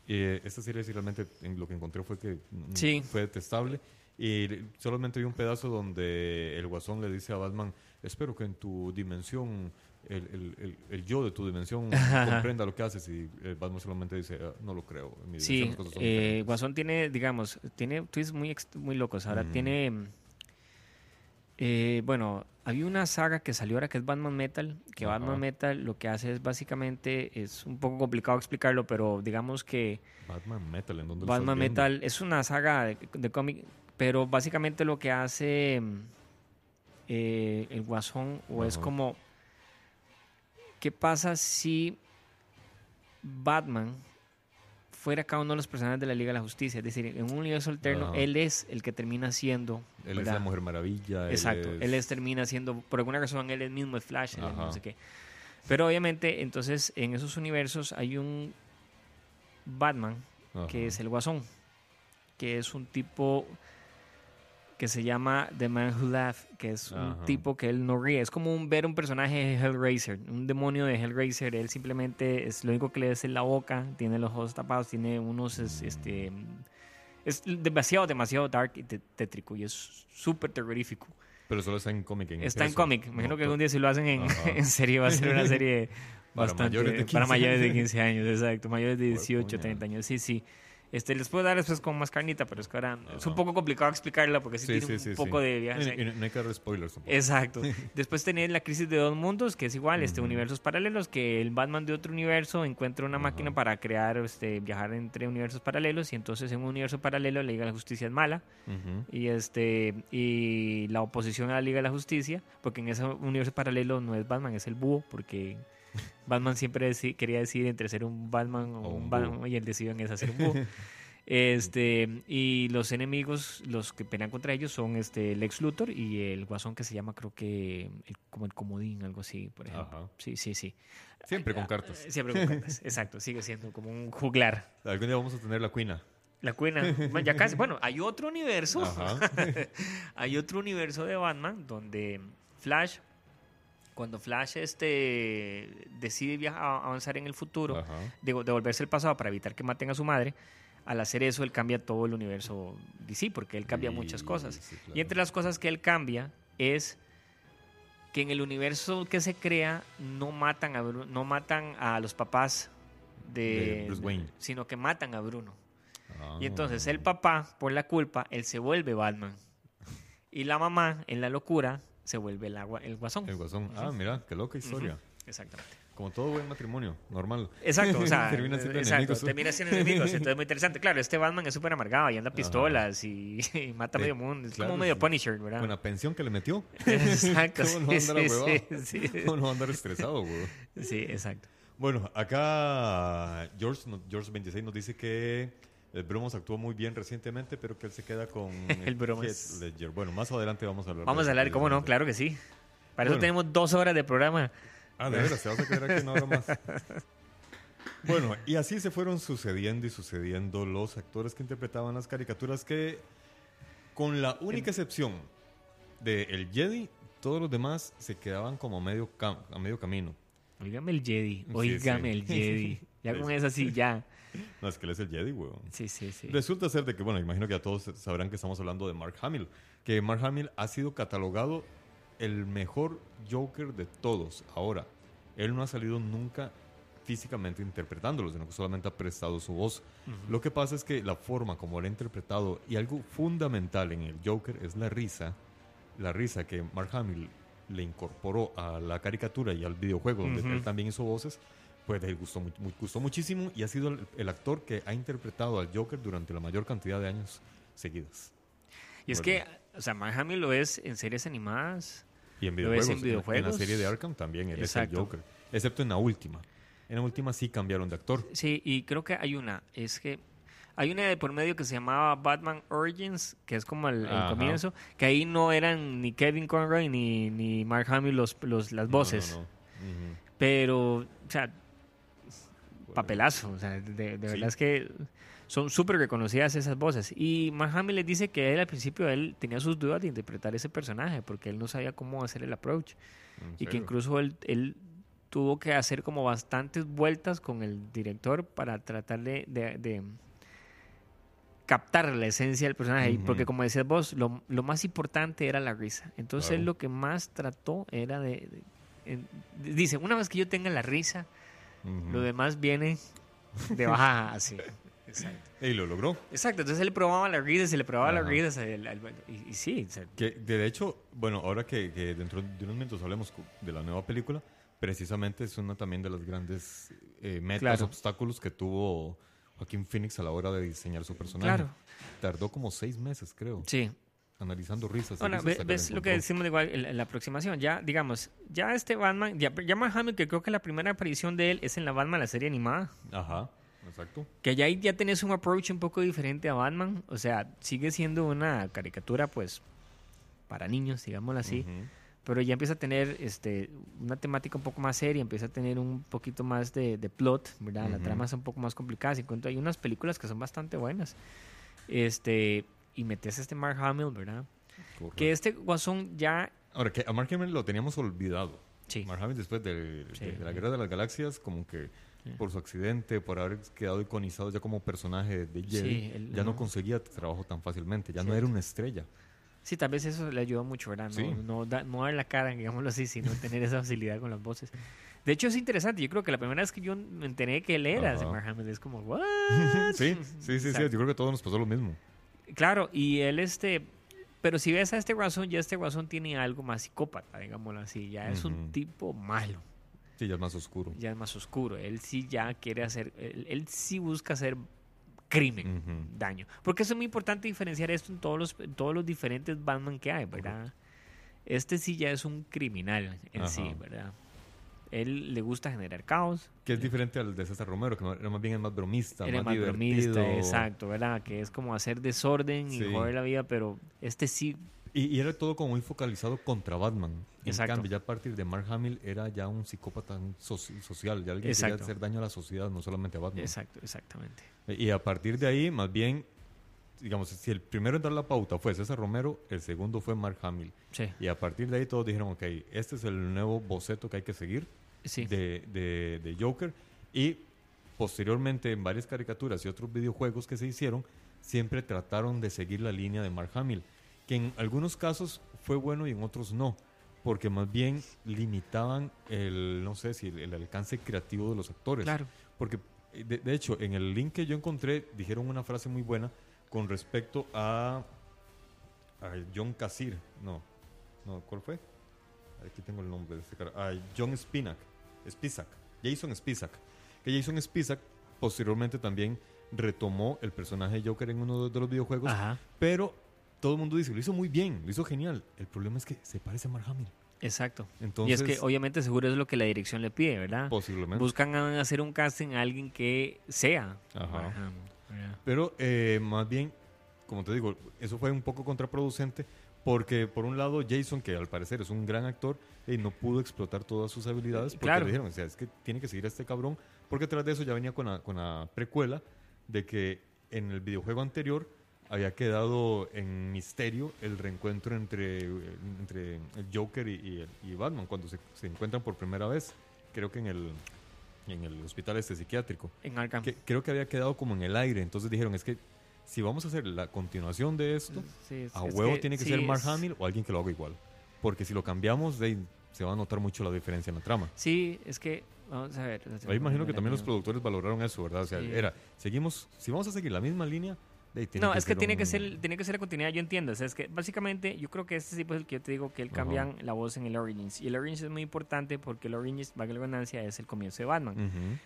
Eh, esta serie sí realmente en lo que encontré fue que mm, Sí. fue detestable. Y solamente vi un pedazo donde el guasón le dice a Batman, espero que en tu dimensión, el, el- el- el yo de tu dimensión comprenda lo que haces. Y eh, Batman solamente dice, "Ah, no lo creo. En mi dimensión Sí, eh, diferentes". Guasón tiene, digamos, tiene twists muy, muy locos. Ahora tiene, mm, eh, bueno, había una saga que salió ahora que es Batman Metal, que. Batman Metal lo que hace es básicamente, es un poco complicado explicarlo, pero digamos que Batman Metal, ¿en dónde Batman? Metal es una saga de, de cómic, pero básicamente lo que hace mm, eh, el Guasón o es como ¿qué pasa si Batman fuera cada uno de los personajes de la Liga de la Justicia? Es decir, en un universo alterno Ajá. él es el que termina siendo Él es la Mujer Maravilla. él Exacto, es- él es termina siendo, por alguna razón, él es mismo el Flash, él es no sé qué. Pero obviamente, entonces, en esos universos hay un Batman Ajá. que es el Guasón, que es un tipo que se llama The Man Who Laughed, que es un tipo que él no ríe. Es como un, ver un personaje de Hellraiser, un demonio de Hellraiser. Él simplemente es lo único que le es en la boca, tiene los ojos tapados, tiene unos, es- este, es demasiado, demasiado dark y tétrico y es súper terrorífico. Pero solo está en cómic. En Está en cómic. Imagino No, que algún día si lo hacen en, en serie va a ser una serie Para bastante mayores de 15 para mayores de años. 15 años, exacto, mayores de Hue 18, puña. 30 años. Sí, sí. Este, les puedo dar después con más carnita, pero es que ahora es un poco complicado explicarla porque sí, Sí, tiene sí, un sí, poco de. Y- y no hay que dar spoilers tampoco. Exacto. Después tenés la crisis de dos mundos, que es igual, este universos paralelos, que el Batman de otro universo encuentra una máquina para crear, este, viajar entre universos paralelos y entonces en un universo paralelo la Liga de la Justicia es mala y este y la oposición a la Liga de la Justicia, porque en ese universo paralelo no es Batman, es el búho, porque Batman siempre quería decidir entre ser un Batman o, O un Batman y él decidió en esa ser un búho. Este, y los enemigos, los que pelean contra ellos son este Lex Luthor y el guasón que se llama, creo que el- como el comodín, algo así, por ejemplo. Ajá. Sí, sí, sí. Siempre con cartas. Siempre con cartas, exacto. Sigue siendo como un juglar. Algún día vamos a tener la cuina. La cuina, bueno, ya casi. Bueno, hay otro universo. Hay otro universo de Batman donde Flash, cuando Flash este, decide viajar, avanzar en el futuro, Ajá. de- devolverse el pasado para evitar que maten a su madre, al hacer eso él cambia todo el universo DC, porque él cambia muchas cosas. sí, claro. Y entre las cosas que él cambia es que en el universo que se crea no matan a, no matan a los papás de, De Bruce Wayne. sino que matan a Bruno. Ah. Y entonces el papá, por la culpa, él se vuelve Batman. Y la mamá, en la locura, se vuelve el, agua, el guasón. El guasón. Ah, mira, qué loca historia. Exactamente. Como todo buen matrimonio, normal. Exacto, o sea, Termina siendo exacto, enemigos. termina siendo enemigos. Entonces es muy interesante. Claro, este Batman es súper amargado y anda pistolas y, y mata a Sí, medio mundo. Es claro, como medio sí. Punisher, ¿verdad? Con la pensión que le metió. Exacto. ¿Cómo no va a sí, andar sí, sí, sí. ¿Cómo no va a andar estresado, güey? Sí, exacto. Bueno, acá George, George 26 nos dice que el Bromos actuó muy bien recientemente, pero que él se queda con El Bromos. Ledger. Bueno, más adelante vamos a hablar. Vamos a hablar, ¿cómo no? Claro que sí. Para eso tenemos dos horas de programa. Ah, de veras, se vas a quedar aquí una hora más. Bueno, y así se fueron sucediendo y sucediendo los actores que interpretaban las caricaturas que, con la única excepción de El Jedi, todos los demás se quedaban como a medio, cam- a medio camino. Oígame el Jedi. Oígame sí. el Jedi. Ya con eso sí, ya. No, es que él es el Jedi, weón. Sí, sí, sí. Resulta ser de que, bueno, imagino que ya todos sabrán que estamos hablando de Mark Hamill, que Mark Hamill ha sido catalogado el mejor Joker de todos. Ahora, él no ha salido nunca físicamente interpretándolo, sino que solamente ha prestado su voz. Lo que pasa es que la forma como él ha interpretado y algo fundamental en el Joker es la risa, la risa que Mark Hamill le incorporó a la caricatura y al videojuego, donde Ujú. él también hizo voces, pues le gustó, gustó muchísimo y ha sido el, el actor que ha interpretado al Joker durante la mayor cantidad de años seguidas. Y es que, o sea, Mark Hamill lo es en series animadas. Y en videojuegos, en en, en videojuegos. la serie de Arkham también él es Exacto. el Joker, excepto en la última. En la última sí cambiaron de actor. Sí, y creo que hay una. Es que hay una de por medio que se llamaba Batman Origins, que es como el, el comienzo, que ahí no eran ni Kevin Conroy ni, ni Mark Hamill los, los, las No, voces. no, no. Ujú. Pero, o sea, papelazo. O sea, de, de Sí. verdad es que son súper reconocidas esas voces. Y Mark les dice que él al principio él tenía sus dudas de interpretar ese personaje porque él no sabía cómo hacer el approach. ¿En Y que incluso él, él tuvo que hacer como bastantes vueltas con el director para tratar de, de- de captar la esencia del personaje. Porque como decías vos, lo, lo más importante era la risa. Entonces él lo que más trató era de... de- dice, una vez que yo tenga la risa, Lo demás viene de baja así. Exacto. Y lo logró. Exacto, entonces él probaba la risa, se le probaba la Ajá. risa, y, y sí, o sea, Que de hecho, bueno, ahora que, que dentro de unos minutos hablemos de la nueva película, precisamente es una también de las grandes eh, metas, Claro. obstáculos que tuvo Joaquín Phoenix a la hora de diseñar su personaje. Claro. Tardó como seis meses, creo, sí. Analizando risas. Ahora, risas ves la lo que decimos de igual la, la aproximación. Ya, digamos, ya este Batman, ya, ya Mark Hamill, que creo que la primera aparición de él es en la Batman, la serie animada. Ajá, exacto. Que ya ahí ya tenés un approach un poco diferente a Batman. O sea, sigue siendo una caricatura, pues, para niños, digámoslo así. Ujú. Pero ya empieza a tener este, una temática un poco más seria, empieza a tener un poquito más de, de plot, ¿verdad? La Ujú. trama es un poco más complicada. Si cuento, hay unas películas que son bastante buenas. Este, y metes este Mark Hamill, ¿verdad? Correcto. Que este Guasón ya... Ahora, que a Mark Hamill lo teníamos olvidado. Sí. Mark Hamill después de, Sí. de- de la Guerra de las Galaxias, como que por su accidente, por haber quedado iconizado ya como personaje de Jedi, Sí, ya no no- conseguía trabajo tan fácilmente, ya no era una estrella. Sí, tal vez eso le ayudó mucho, ¿verdad? No, Sí. no, da- no dar la cara, digámoslo así, sino tener esa facilidad con las voces. De hecho, es interesante. Yo creo que la primera vez que yo me enteré que él era Ajá. Mark Hamill es como, ¿what? Sí, sí, sí, sí, yo creo que a todos nos pasó lo mismo. Claro, y él este... Pero si ves a este Guasón, ya este Guasón tiene algo más psicópata, digámoslo así. Ya es un tipo malo. Sí, ya es más oscuro. ya es más oscuro. Él sí ya quiere hacer, él, él sí busca hacer crimen, daño. Porque eso es muy importante diferenciar esto en todos los, en todos los diferentes Batman que hay, ¿verdad? Este sí ya es un criminal en sí. ¿verdad? Él le gusta generar caos. Que es diferente al de César Romero, que más bien es más bromista, Era más, más bromista, exacto, ¿verdad? Que es como hacer desorden y Sí. joder la vida, pero este sí, Y, y era todo como muy focalizado contra Batman. En Exacto. cambio, ya a partir de Mark Hamill era ya un psicópata soci- social, ya alguien que quería Exacto. hacer daño a la sociedad, no solamente a Batman. exacto, exactamente. Y a partir de ahí, más bien, digamos, si el primero en dar la pauta fue César Romero, el segundo fue Mark Hamill. Sí, Y a partir de ahí todos dijeron, ok, este es el nuevo boceto que hay que seguir sí. de, de- de Joker. Y posteriormente en varias caricaturas y otros videojuegos que se hicieron, siempre trataron de seguir la línea de Mark Hamill, que en algunos casos fue bueno y en otros no, porque más bien limitaban el, no sé si el, el alcance creativo de los actores. Claro. Porque, de, de hecho, en el link que yo encontré, dijeron una frase muy buena con respecto a, a John Cassir. No, no, ¿cuál fue? Aquí tengo el nombre de este cara. A John Spinak, Spisak, Jason Spisak. Que Jason Spisak posteriormente también retomó el personaje de Joker en uno de los videojuegos, Ajá, pero todo el mundo dice, lo hizo muy bien, lo hizo genial. El problema es que se parece a Mark Hamill. exacto. Entonces, y es que obviamente seguro es lo que la dirección le pide, ¿verdad? posiblemente. Buscan hacer un casting a alguien que sea. Ajá. Pero eh, más bien, como te digo, eso fue un poco contraproducente porque por un lado Jason, que al parecer es un gran actor, eh, no pudo explotar todas sus habilidades porque Claro. le dijeron, o sea, es que tiene que seguir a este cabrón, porque tras de eso ya venía con la, con la precuela de que en el videojuego anterior había quedado en misterio el reencuentro entre, entre el Joker y, y y Batman cuando se, se encuentran por primera vez, creo que en el, en el hospital este psiquiátrico En Arkham. que creo que había quedado como en el aire. Entonces dijeron, es que si vamos a hacer la continuación de esto, Sí, a es huevo tiene que sí, ser Mark es- Hamill o alguien que lo haga igual. Porque si lo cambiamos, de se va a notar mucho la diferencia en la trama. Sí, es que, vamos a ver. Ahí imagino que también los productores valoraron eso, ¿verdad? O sea, era, seguimos, si vamos a seguir la misma línea, No, es que tiene que un- ser tiene que ser la continuidad, yo entiendo. O sea, es que básicamente yo creo que este tipo es el que yo te digo que él cambian la voz en el Origins. Y el Origins es muy importante porque el Origins, valga la ganancia, es el comienzo de Batman. Ujú.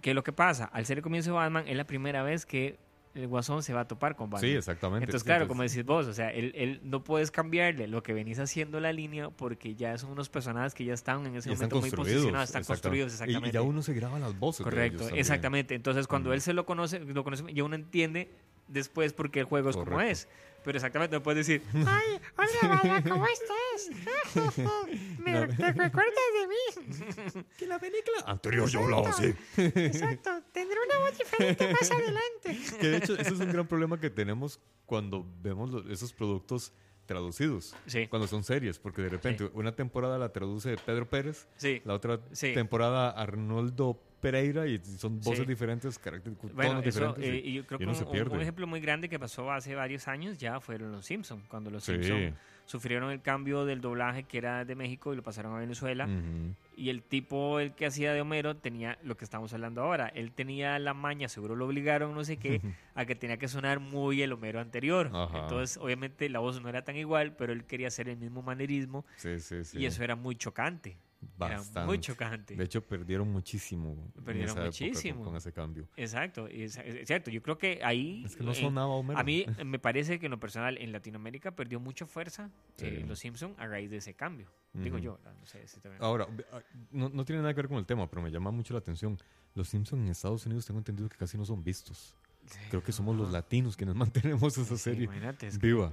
¿Qué es lo que pasa? Al ser el comienzo de Batman, es la primera vez que el Guasón se va a topar con Batman. Sí, exactamente. Entonces, claro, como decís vos, o sea, él, él no puedes cambiarle lo que venís haciendo la línea porque ya son unos personajes que ya están en ese y momento muy posicionados, están exactamente. construidos Y- exactamente. Y, ya uno se graba las voces. de Correcto, ellos exactamente. Entonces, cuando él se lo conoce, lo conoce, ya uno entiende después porque el juego es como es. Pero exactamente, no puedes decir, Ay, hola, vaya, ¿cómo estás? ¿Me te recuerdas de mí? Que la película anterior yo hablaba así. Exacto, tendré una voz diferente más adelante. Que de hecho, eso es un gran problema que tenemos cuando vemos los- esos productos traducidos. Sí. Cuando son series, porque de repente una temporada la traduce Pedro Pérez, sí. la otra Sí. temporada Arnoldo Pereira y son voces Sí. diferentes, carácter, Bueno, diferentes. eh, y- yo creo y que un, ejemplo muy grande que pasó hace varios años ya fueron los Simpsons. Cuando los Sí. Simpsons sufrieron el cambio del doblaje que era de México y lo pasaron a Venezuela. Y el tipo, el que hacía de Homero, tenía lo que estamos hablando ahora. Él tenía la maña, seguro lo obligaron, no sé qué, a que tenía que sonar muy el Homero anterior. Ajá. Entonces, obviamente, la voz no era tan igual, pero él quería hacer el mismo manerismo sí. y eso era muy chocante. Era Bastante. muy chocante. De hecho, perdieron muchísimo. en Perdieron esa época con- muchísimo. Con, ese cambio. Exacto, es, es cierto. Yo creo que ahí. Es que no eh, sonaba Homero. A mí eh, me parece que en lo personal en Latinoamérica perdió mucha fuerza eh. Los Simpsons a raíz de ese cambio. Digo yo, no sé si también- Ahora, ah, no, no tiene nada que ver con el tema, pero me llama mucho la atención. Los Simpsons en Estados Unidos tengo entendido que casi no son vistos. Creo que somos los latinos quienes mantenemos esa Sí, serie que- viva.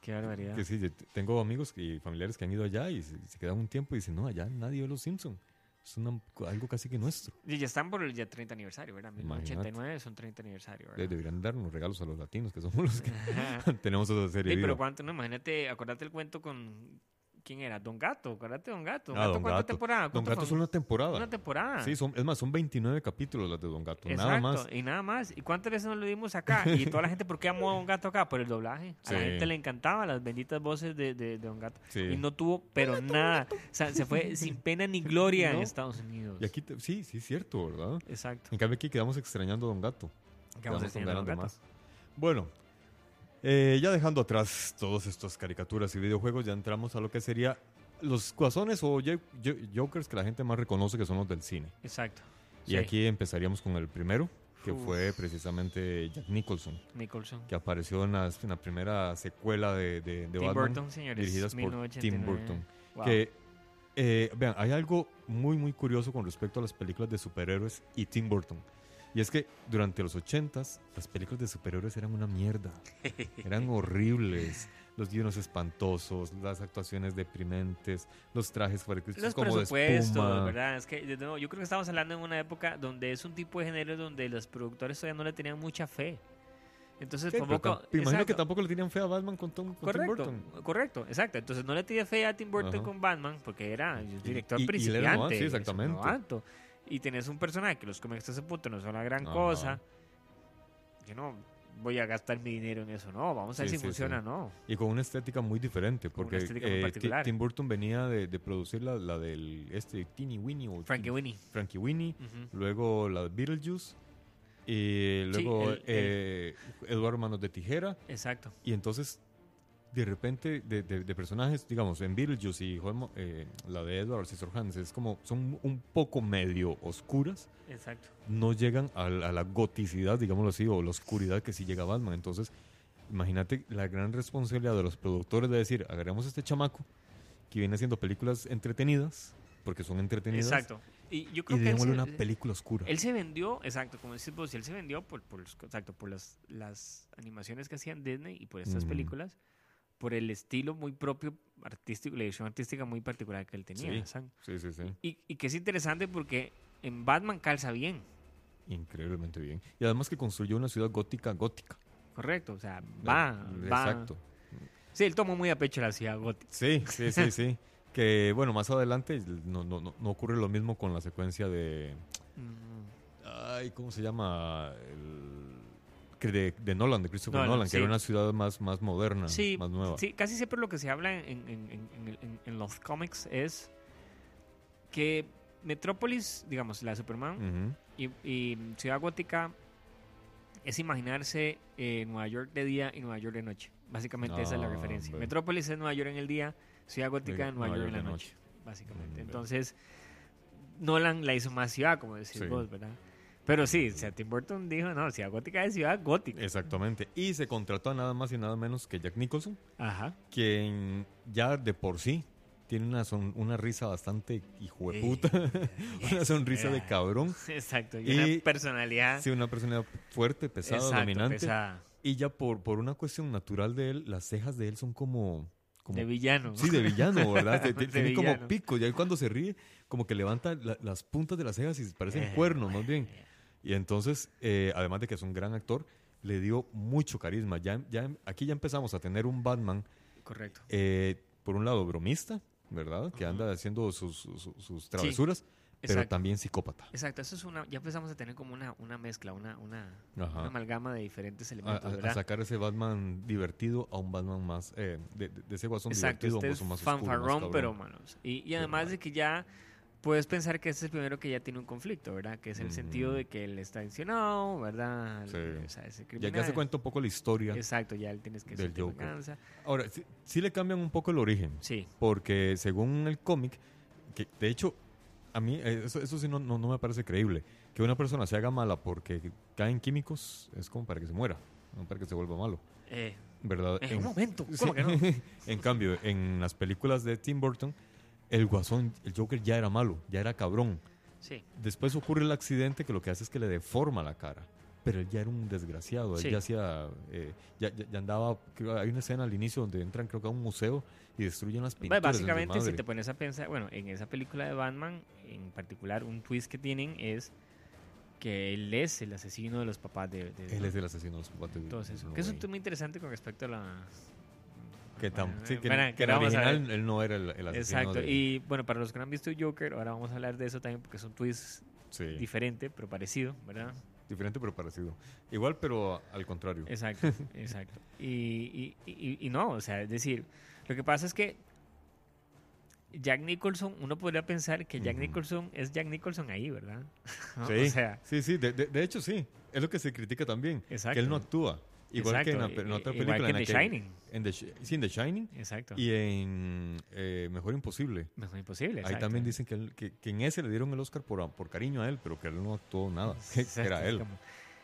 Qué barbaridad. Que sí, tengo amigos y familiares que han ido allá y se, se quedan un tiempo y dicen, no, allá nadie ve los Simpsons. Es una- algo casi que nuestro. Y ya están por el ya 30 aniversario, ¿verdad? Imagínate. 1989 son 30 aniversario, ¿verdad? Deberían darnos regalos a los latinos, que somos los que tenemos esa serie. Sí, pero cuánto, no, imagínate, acordate el cuento con. ¿Quién era? Don Gato, acuérdate Don Gato. Ah, Don ¿Cuánta Gato. Don ¿Cuánto Gato fue? una temporada. Una temporada. Sí, son, es más, son 29 capítulos las de Don Gato. Exacto, Nada más. y nada más. ¿Y cuántas veces nos lo dimos acá? Y toda la gente, ¿por qué amó a Don Gato acá? Por el doblaje. A la gente le encantaba las benditas voces de, de- de Don Gato. Sí. Y no tuvo, pero nada. O sea, se fue sin pena ni gloria en. Estados Unidos. Y aquí, te- sí, sí, es cierto, ¿verdad? Exacto. En cambio, aquí quedamos extrañando a Don Gato. ¿Qué vamos a Quedamos enseñar a Don Gato? más. Bueno, eh, ya dejando atrás todos estos caricaturas y videojuegos, ya entramos a lo que sería los guasones o jo- jo- jokers que la gente más reconoce que son los del cine. Exacto. Y Sí. aquí empezaríamos con el primero, que Uf. fue precisamente Jack Nicholson, Nicholson. que apareció en la, en la primera secuela de, de, de Tim Batman, Burton, señores. dirigidas por 1989. Tim Burton. Wow. Que, eh, vean, hay algo muy, muy curioso con respecto a las películas de superhéroes y Tim Burton. Y es que durante los 80s, las películas de superhéroes eran una mierda. Eran horribles. Los guiones espantosos, las actuaciones deprimentes, los trajes fuera Los como presupuestos. ¿verdad? Es que de nuevo, yo creo que estamos hablando en una época donde es un tipo de género donde los productores todavía no le tenían mucha fe. Entonces, Sí, por pero poco. tam- me imagino que tampoco le tenían fe a Batman con, Tom, con Tim Burton. correcto, exacto. Entonces no le tenía fe a Tim Burton Ajá. con Batman porque era el director y- y principiante. novato, sí, exactamente. Y tenés un personaje que los cómics a ese punto no son la gran Ajá. cosa. Yo no voy a gastar mi dinero en eso, no. Vamos a ver Sí, si sí, funciona, sí. no. Y con una estética muy diferente, porque muy eh, particular. Tim Burton venía de, de producir la, la del este Teeny Winnie o Frankie Winnie. Frankie Winnie, luego la de Beetlejuice y luego el- el- eh, Eduardo Manos de Tijera Exacto. y entonces de repente de, de- de personajes, digamos, en Beetlejuice y eh, la de Edward Scissorhands es como son un poco medio oscuras, Exacto. no llegan a, la- a la goticidad, digámoslo así, o la oscuridad que sí llega Batman. Entonces, imagínate la gran responsabilidad de los productores de decir, agarremos este chamaco que viene haciendo películas entretenidas, porque son entretenidas, Exacto. Y yo y creo que él se, una película oscura. él se vendió, exacto, como decís vos, él se vendió por, por, exacto, por las, las animaciones que hacían Disney y por estas Mm. películas, por el estilo muy propio artístico, la edición artística muy particular que él tenía. Sí. Sí, sí, sí. Y, y que es interesante porque en Batman calza bien, Increíblemente bien. Y además que construyó una ciudad gótica gótica. correcto, o sea, va, va. Exacto. Sí, él tomó muy a pecho la ciudad gótica. Sí, sí, sí, sí. Que bueno, más adelante no, no, no, no ocurre lo mismo con la secuencia de. Mm, Ay, ¿cómo se llama? El- de, de Nolan, de Christopher Nolan, Nolan, que sí. era una ciudad más, más moderna, Sí, más nueva. sí, casi siempre lo que se habla en, los cómics es que Metrópolis, digamos, la de Superman, y, y Ciudad Gótica es imaginarse eh, Nueva York de día y Nueva York de noche. Básicamente esa es la referencia. Metrópolis es Nueva York en el día, Ciudad Gótica en Nueva, York en la noche, noche. básicamente. Mm. Entonces, Nolan la hizo más ciudad, como decís Sí. vos, ¿verdad? Pero sí, o sea, Tim Burton dijo, no, Ciudad Gótica es Ciudad Gótica. Exactamente. Y se contrató a nada más y nada menos que Jack Nicholson, Ajá. quien ya de por sí tiene una, son- una risa bastante hijueputa, una sonrisa de cabrón. Exacto, y, Y- una personalidad Sí, una persona fuerte, pesada, exacto, dominante. pesada, Y ya por, por una cuestión natural de él, las cejas de él son como... como de villano. Sí, de villano, ¿verdad? De Tiene como pico. Y ahí cuando se ríe, como que levanta la- las puntas de las cejas y parecen Eh, cuernos, más bien. Y entonces, eh, además de que es un gran actor, le dio mucho carisma. Ya, ya, aquí ya empezamos a tener un Batman, Correcto. eh, por un lado, bromista, ¿verdad? Que anda haciendo sus, sus- sus travesuras, pero también psicópata. Exacto, eso es una, ya empezamos a tener como una, una mezcla, una, una, una amalgama de diferentes A, elementos, a- a ¿verdad? sacar ese Batman divertido a un Batman más, eh, de, ese guasón Exacto, divertido a un guasón más oscuro, más fanfarrón, pero manos. Y, y además de que ya puedes pensar que este es el primero que ya tiene un conflicto, ¿verdad? Que es el sentido de que él está intencionado, ¿verdad? Sí. O sea, ese Ya, ya se cuenta un poco la historia. Exacto, ya él tienes que del Joker. Ahora, sí, sí le cambian un poco el origen. Sí, Porque según el cómic, que de hecho, a mí eh, eso, eso sí no, no, no me parece creíble. Que una persona se haga mala porque caen químicos es como para que se muera, no para que se vuelva malo. eh, ¿Verdad? en un momento, sí. ¿cómo que no? en cambio, en las películas de Tim Burton, el guasón, el Joker ya era malo, ya era cabrón. Sí, Después ocurre el accidente que lo que hace es que le deforma la cara. pero él ya era un desgraciado. Él Sí. ya hacía. eh, ya, ya- ya andaba. hay una escena al inicio donde entran, creo que a un museo y destruyen las pinturas. básicamente, si te pones a pensar, bueno, en esa película de Batman, en particular, un twist que tienen es que él es el asesino de los papás de. de- Él es el asesino de los papás de Entonces, que eso es muy interesante con respecto a la. Que, tam- Bueno, sí, que, que en original él no era el, el asesino. Exacto. de- Y bueno, para los que no han visto Joker, ahora vamos a hablar de eso también porque es un twist sí, diferente, pero parecido, ¿verdad? diferente pero parecido. Igual, pero al contrario. Exacto, exacto. Y, y, y, y no, o sea, es decir, lo que pasa es que Jack Nicholson, uno podría pensar que Jack. Nicholson es Jack Nicholson ahí, ¿verdad? ¿No? Sí, O sea, sí, sí, de, de- de hecho sí. Es lo que se critica también. Exacto. Que él no actúa. Igual que en, en otra película. Igual que en en The Shining. en The sí, en The Shining. Exacto. Y en eh, Mejor Imposible. Mejor imposible. Ahí también dicen que, él- que, que en ese le dieron el Oscar por, por cariño a él, pero que él no actuó nada. que era él. como-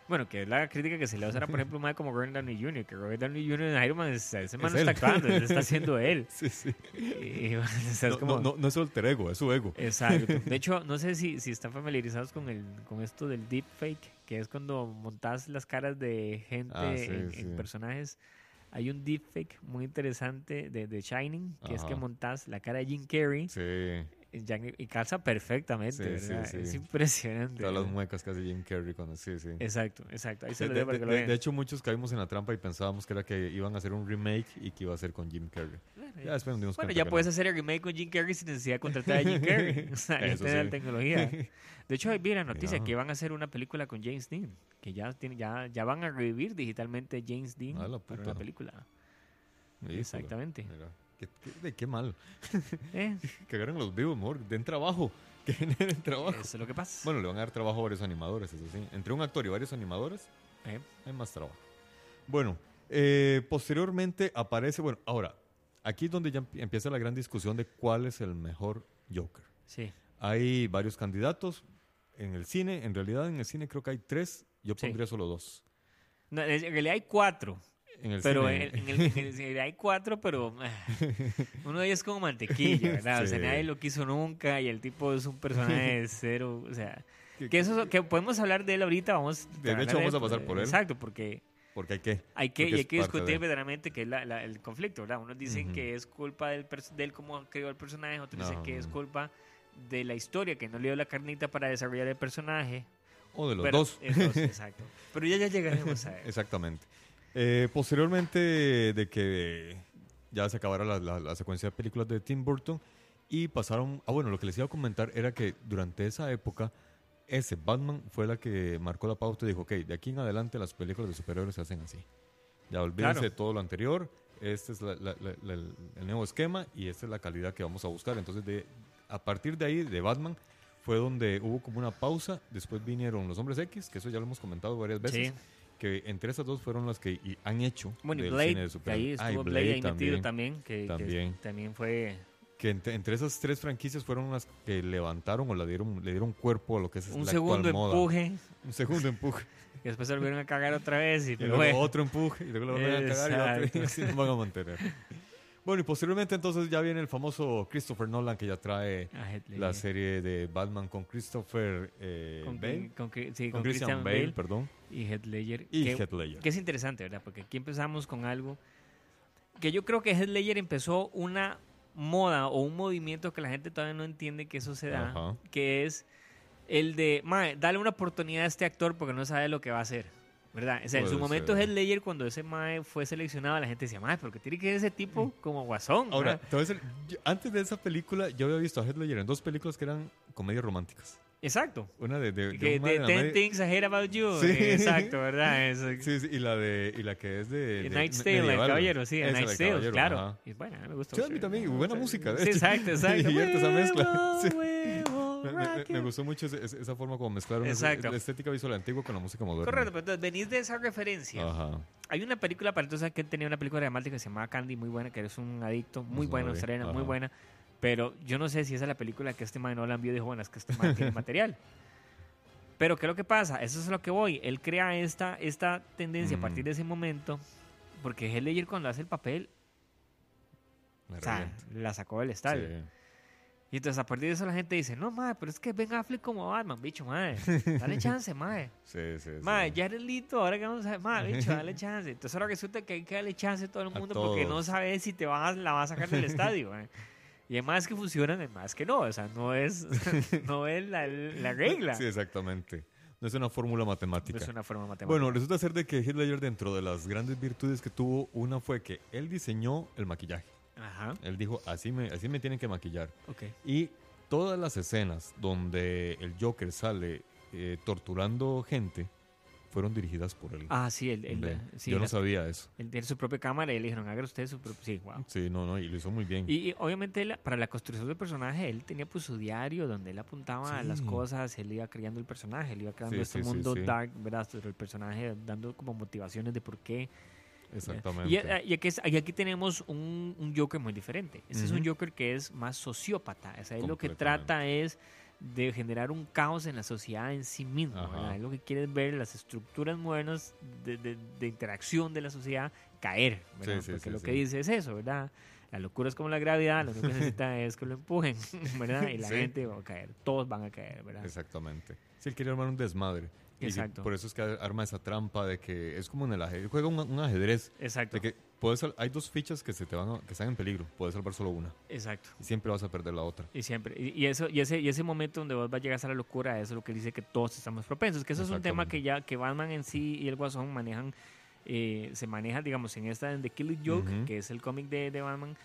bueno, que es la crítica que se le hace a, por ejemplo, man como Robert Downey Jr., que Robert Downey Jr. en Iron Man, es- ese man Es no está actuando, está haciendo él. Sí, sí. Y, o sea, es No, como- no, no, no es su alter ego, es su ego. Exacto. De hecho, no sé si, si están familiarizados con el con esto del deepfake, que es cuando montas las caras de gente Ah, sí, en, sí. en personajes. Hay un deepfake muy interesante de, de Shining, que es que Ajá. montas la cara de Jim Carrey Sí. Jack- y calza perfectamente, Sí, sí, ¿verdad? sí. Es impresionante. Todas las ¿verdad? muecas que hace Jim Carrey cuando sí, sí. Exacto, exacto. Ahí se De, lo de- que lo de- vean. de hecho, muchos caímos en la trampa y pensábamos que era que iban a hacer un remake y que iba a ser con Jim Carrey. Ya después nos Bueno, ya puedes no. hacer el remake con Jim Carrey sin necesidad de contratar a Jim Carrey. O sea, ya la tecnología. De hecho, vi la noticia que van a hacer una película con James Dean. Que ya, tiene, ya, ya van a revivir digitalmente James Dean Ah, la para película. Híjole, Exactamente. mira, qué, qué- de qué mal. Eh, Que agarren los vivos, mejor, den trabajo. Que generen trabajo. eso es lo que pasa. Bueno, le van a dar trabajo a varios animadores, eso sí. Entre un actor y varios animadores, Eh, hay más trabajo. Bueno, eh, posteriormente aparece, bueno, ahora, aquí es donde ya empie- empieza la gran discusión de cuál es el mejor Joker. sí. Hay varios candidatos en el cine, en realidad en el cine creo que hay tres, yo Sí. pondría solo dos. No, en realidad hay cuatro. En el Pero cine. en, en el, en hay cuatro, pero ah, uno de ellos es como mantequilla, ¿verdad? O sea, Sí. nadie lo quiso nunca y el tipo es un personaje de cero. O sea, Que- eso que podemos hablar de él ahorita, vamos De hecho, vamos a pasar por él. Exacto, porque Porque hay que. hay que, y hay que discutir de- verdaderamente que es la- la- el conflicto, ¿verdad? Unos dicen que es culpa del, pers- de él cómo creó el personaje, otros dicen que es culpa de la historia, que no le dio la carnita para desarrollar el personaje. O de los Pero- dos. es dos, exacto. Pero ya, ya llegaremos a eso. Exactamente. Eh, posteriormente de que ya se acabara la, la- la secuencia de películas de Tim Burton y pasaron... Ah, bueno, lo que les iba a comentar era que durante esa época ese Batman fue la que marcó la pauta y dijo, ok, de aquí en adelante las películas de superhéroes se hacen así. Ya olvídense Claro. de todo lo anterior, este es la- el, el nuevo esquema y esta es la calidad que vamos a buscar. Entonces, de, a partir de ahí, de Batman, fue donde hubo como una pausa. Después vinieron los Hombres X, que eso ya lo hemos comentado varias veces. Sí. Que entre esas dos fueron las que y han hecho. Bueno, y del Blade, cine de superhéroes. ahí Ah, y estuvo Blade, ahí metido también, que, que También. también fue Que entre, entre esas tres franquicias fueron las que levantaron o le dieron, le dieron cuerpo a lo que es un la segundo actual moda. empuje, Un segundo empuje. que después se volvieron a cagar otra vez y, Y luego bueno. otro empuje. Y luego lo van a cagar y otro. Y así nos van a mantener. Bueno, y posteriormente entonces ya viene el famoso Christopher Nolan que ya trae Ah, la serie de Batman con Christopher eh, con, Bale. con, con- sí, Con, con Christian, Bale, perdón. y Heath Ledger. Y que, Heath Ledger. que es interesante, ¿verdad? Porque aquí empezamos con algo que yo creo que Heath Ledger empezó una moda o un movimiento que la gente todavía no entiende que eso se da, Ajá. que es el de, mae, dale una oportunidad a este actor porque no sabe lo que va a hacer. ¿Verdad? O sea, en su momento ser. Heath Ledger, cuando ese mae fue seleccionado, la gente decía, mae, porque tiene que ser ese tipo como guasón. Ahora, yo- antes de esa película, yo había visto a Heath Ledger en dos películas que eran comedias románticas. Exacto. Una de, de, de Que de en la 10 media- Things I Hate About You. Sí. Exacto, ¿verdad? Eso. Sí, sí, y la de y la que es de, de Night's Tale, el medieval. caballero, sí, de Night's Tale, claro. Y bueno, me gusta Sí, a mí también, buena música, de Sí, exacto, exacto. Y esa mezcla, Me, gustó mucho esa forma como mezclaron Exacto. la estética visual antigua con la música moderna. Correcto, pero entonces venís de esa referencia. Ajá. Hay una película, para entonces que tenía una película dramática que se llamaba Candy, muy buena, que eres un adicto, muy No buena, australiana, muy buena. Pero yo no sé si esa es la película que este man no la vio y dijo, bueno, es que este man tiene material. Pero ¿qué es lo que pasa? Eso es lo que voy. Él crea esta, esta tendencia a Mm. partir de ese momento, porque Heath Ledger cuando hace el papel, o sea, la sacó del estadio. Sí. Y entonces a partir de eso la gente dice, no, madre, pero es que Ben Affleck como Batman, bicho, madre. Dale chance, madre. Sí, sí, sí. Madre, Jared Leto, ahora que vamos a ver, madre, bicho, dale chance. Entonces ahora resulta que hay que darle chance a todo el mundo porque no todos. sabe si te vas, la vas a sacar del estadio, madre. Y hay más que funcionan, hay más que no. O sea, no es, no es la, la regla. Sí, exactamente. No es una fórmula No matemática. es una forma matemática. Bueno, resulta ser de que Heath Ledger dentro de las grandes virtudes que tuvo, una fue que él diseñó el maquillaje. Ajá, Él dijo, así me, así me tienen que maquillar. ok. Y todas las escenas donde el Joker sale eh, torturando gente fueron dirigidas por él. Ah, sí, el, el, Ve, sí, Yo no la- sabía eso. él tiene su propia cámara y le dijeron, haga usted su propio... Sí, wow. Sí, no, no, y lo hizo muy bien. Y, y obviamente para la construcción del personaje, él tenía pues su diario donde él apuntaba a las Sí. cosas, él iba creando el personaje, él iba creando Sí, este sí, sí, mundo sí. dark, ¿verdad? Sobre el personaje, dando como motivaciones de por qué. Exactamente. Y, y aquí, y aquí tenemos un, un Joker muy diferente. Este es un. Joker que es más sociópata. O sea, él lo que trata es de generar un caos en la sociedad en sí mismo. Él lo que quiere es ver las estructuras modernas de, de- de interacción de la sociedad caer. ¿verdad? Sí, sí, Porque sí, lo que dice es eso, ¿verdad? La locura es como la gravedad, lo que necesita es que lo empujen, ¿verdad? Y la gente va a caer, todos van a caer, ¿verdad? Exactamente. Sí, él quería armar un desmadre. Y Exacto. por eso es que arma esa trampa de que es como en el ajedrez. Juega un, un ajedrez. Exacto, De que puedes, hay dos fichas que, se te van a- que están en peligro. Puedes salvar solo una. exacto. Y siempre vas a perder la otra. Y siempre, y, y eso, y ese, y ese momento donde vos vas a llegar a la locura, eso es lo que dice que todos estamos propensos. Que eso es un tema que ya, que Batman en sí y el Guasón manejan, eh, se maneja, digamos, en esta en The Killing Joke, Ujú. que es el cómic de, de Batman,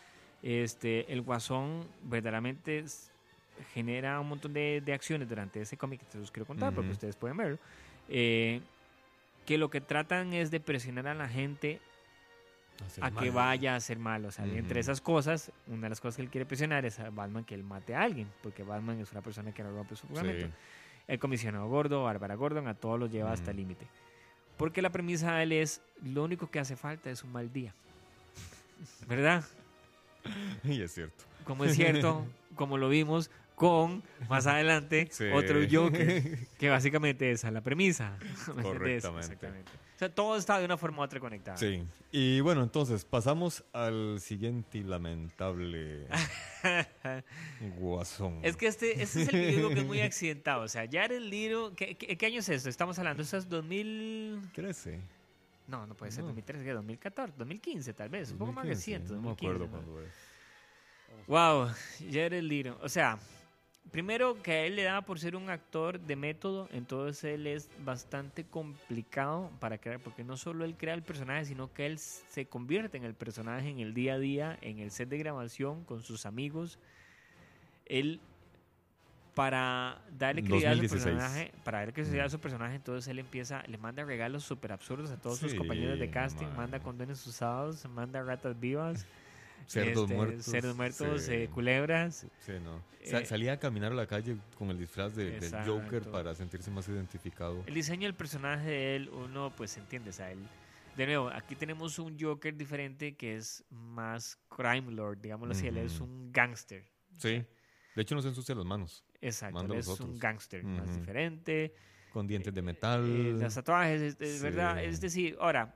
este, el Guasón verdaderamente genera un montón de, de acciones durante ese cómic, que se los quiero contar porque ustedes pueden verlo, eh, que lo que tratan es de presionar a la gente Hacer a que vaya a hacer mal. O sea, Ujú. entre esas cosas, una de las cosas que él quiere presionar es a Batman que él mate a alguien, porque Batman es una persona que no rompe su juramento. Sí. El comisionado Gordo, Bárbara Gordon, a todos los lleva hasta el límite. Porque la premisa de él es, lo único que hace falta es un mal día. ¿Verdad? Y es cierto. Como es cierto, como lo vimos con, más adelante, Sí. otro Joker, que básicamente esa es la premisa. Exactamente. O sea, todo está de una forma u otra conectado. Sí. Y bueno, entonces pasamos al siguiente y lamentable guasón. Es que este, este es el video que es muy accidentado. O sea, Jared Leto, ¿qué, qué, qué año es esto? Estamos hablando, ¿esto es 2000? 13. No, no puede ser No. 2013, ¿qué? 2014, 2015 tal vez, un poco más 2015, reciente. No me 2015, acuerdo ¿no? cuándo es. Wow, Jared Leto. O sea, primero que a él le da por ser un actor de método, entonces él es bastante complicado para crear, porque no solo él crea el personaje, sino que él se convierte en el personaje en el día a día, en el set de grabación, con sus amigos. Él, para darle credibilidad a su 2016. personaje, para darle credibilidad a Mm. su personaje, entonces él empieza, le manda regalos súper absurdos a todos sus compañeros de casting, man. manda condones usados, manda ratas vivas. Cerdos este, muertos. cerdos muertos, sí. eh, culebras. Sí, no. Sa- Eh, salía a caminar a la calle con el disfraz de- del. Joker para sentirse más identificado. El diseño del personaje de él, uno pues entiende, o sea, él... De nuevo, aquí tenemos un Joker diferente que es más crime lord, digámoslo así, él es un gangster. Sí. De hecho, no se ensucia las manos. Exacto, él es un gangster más diferente. Con dientes de metal. Eh, los tatuajes, es, es Sí. verdad. Es decir, ahora,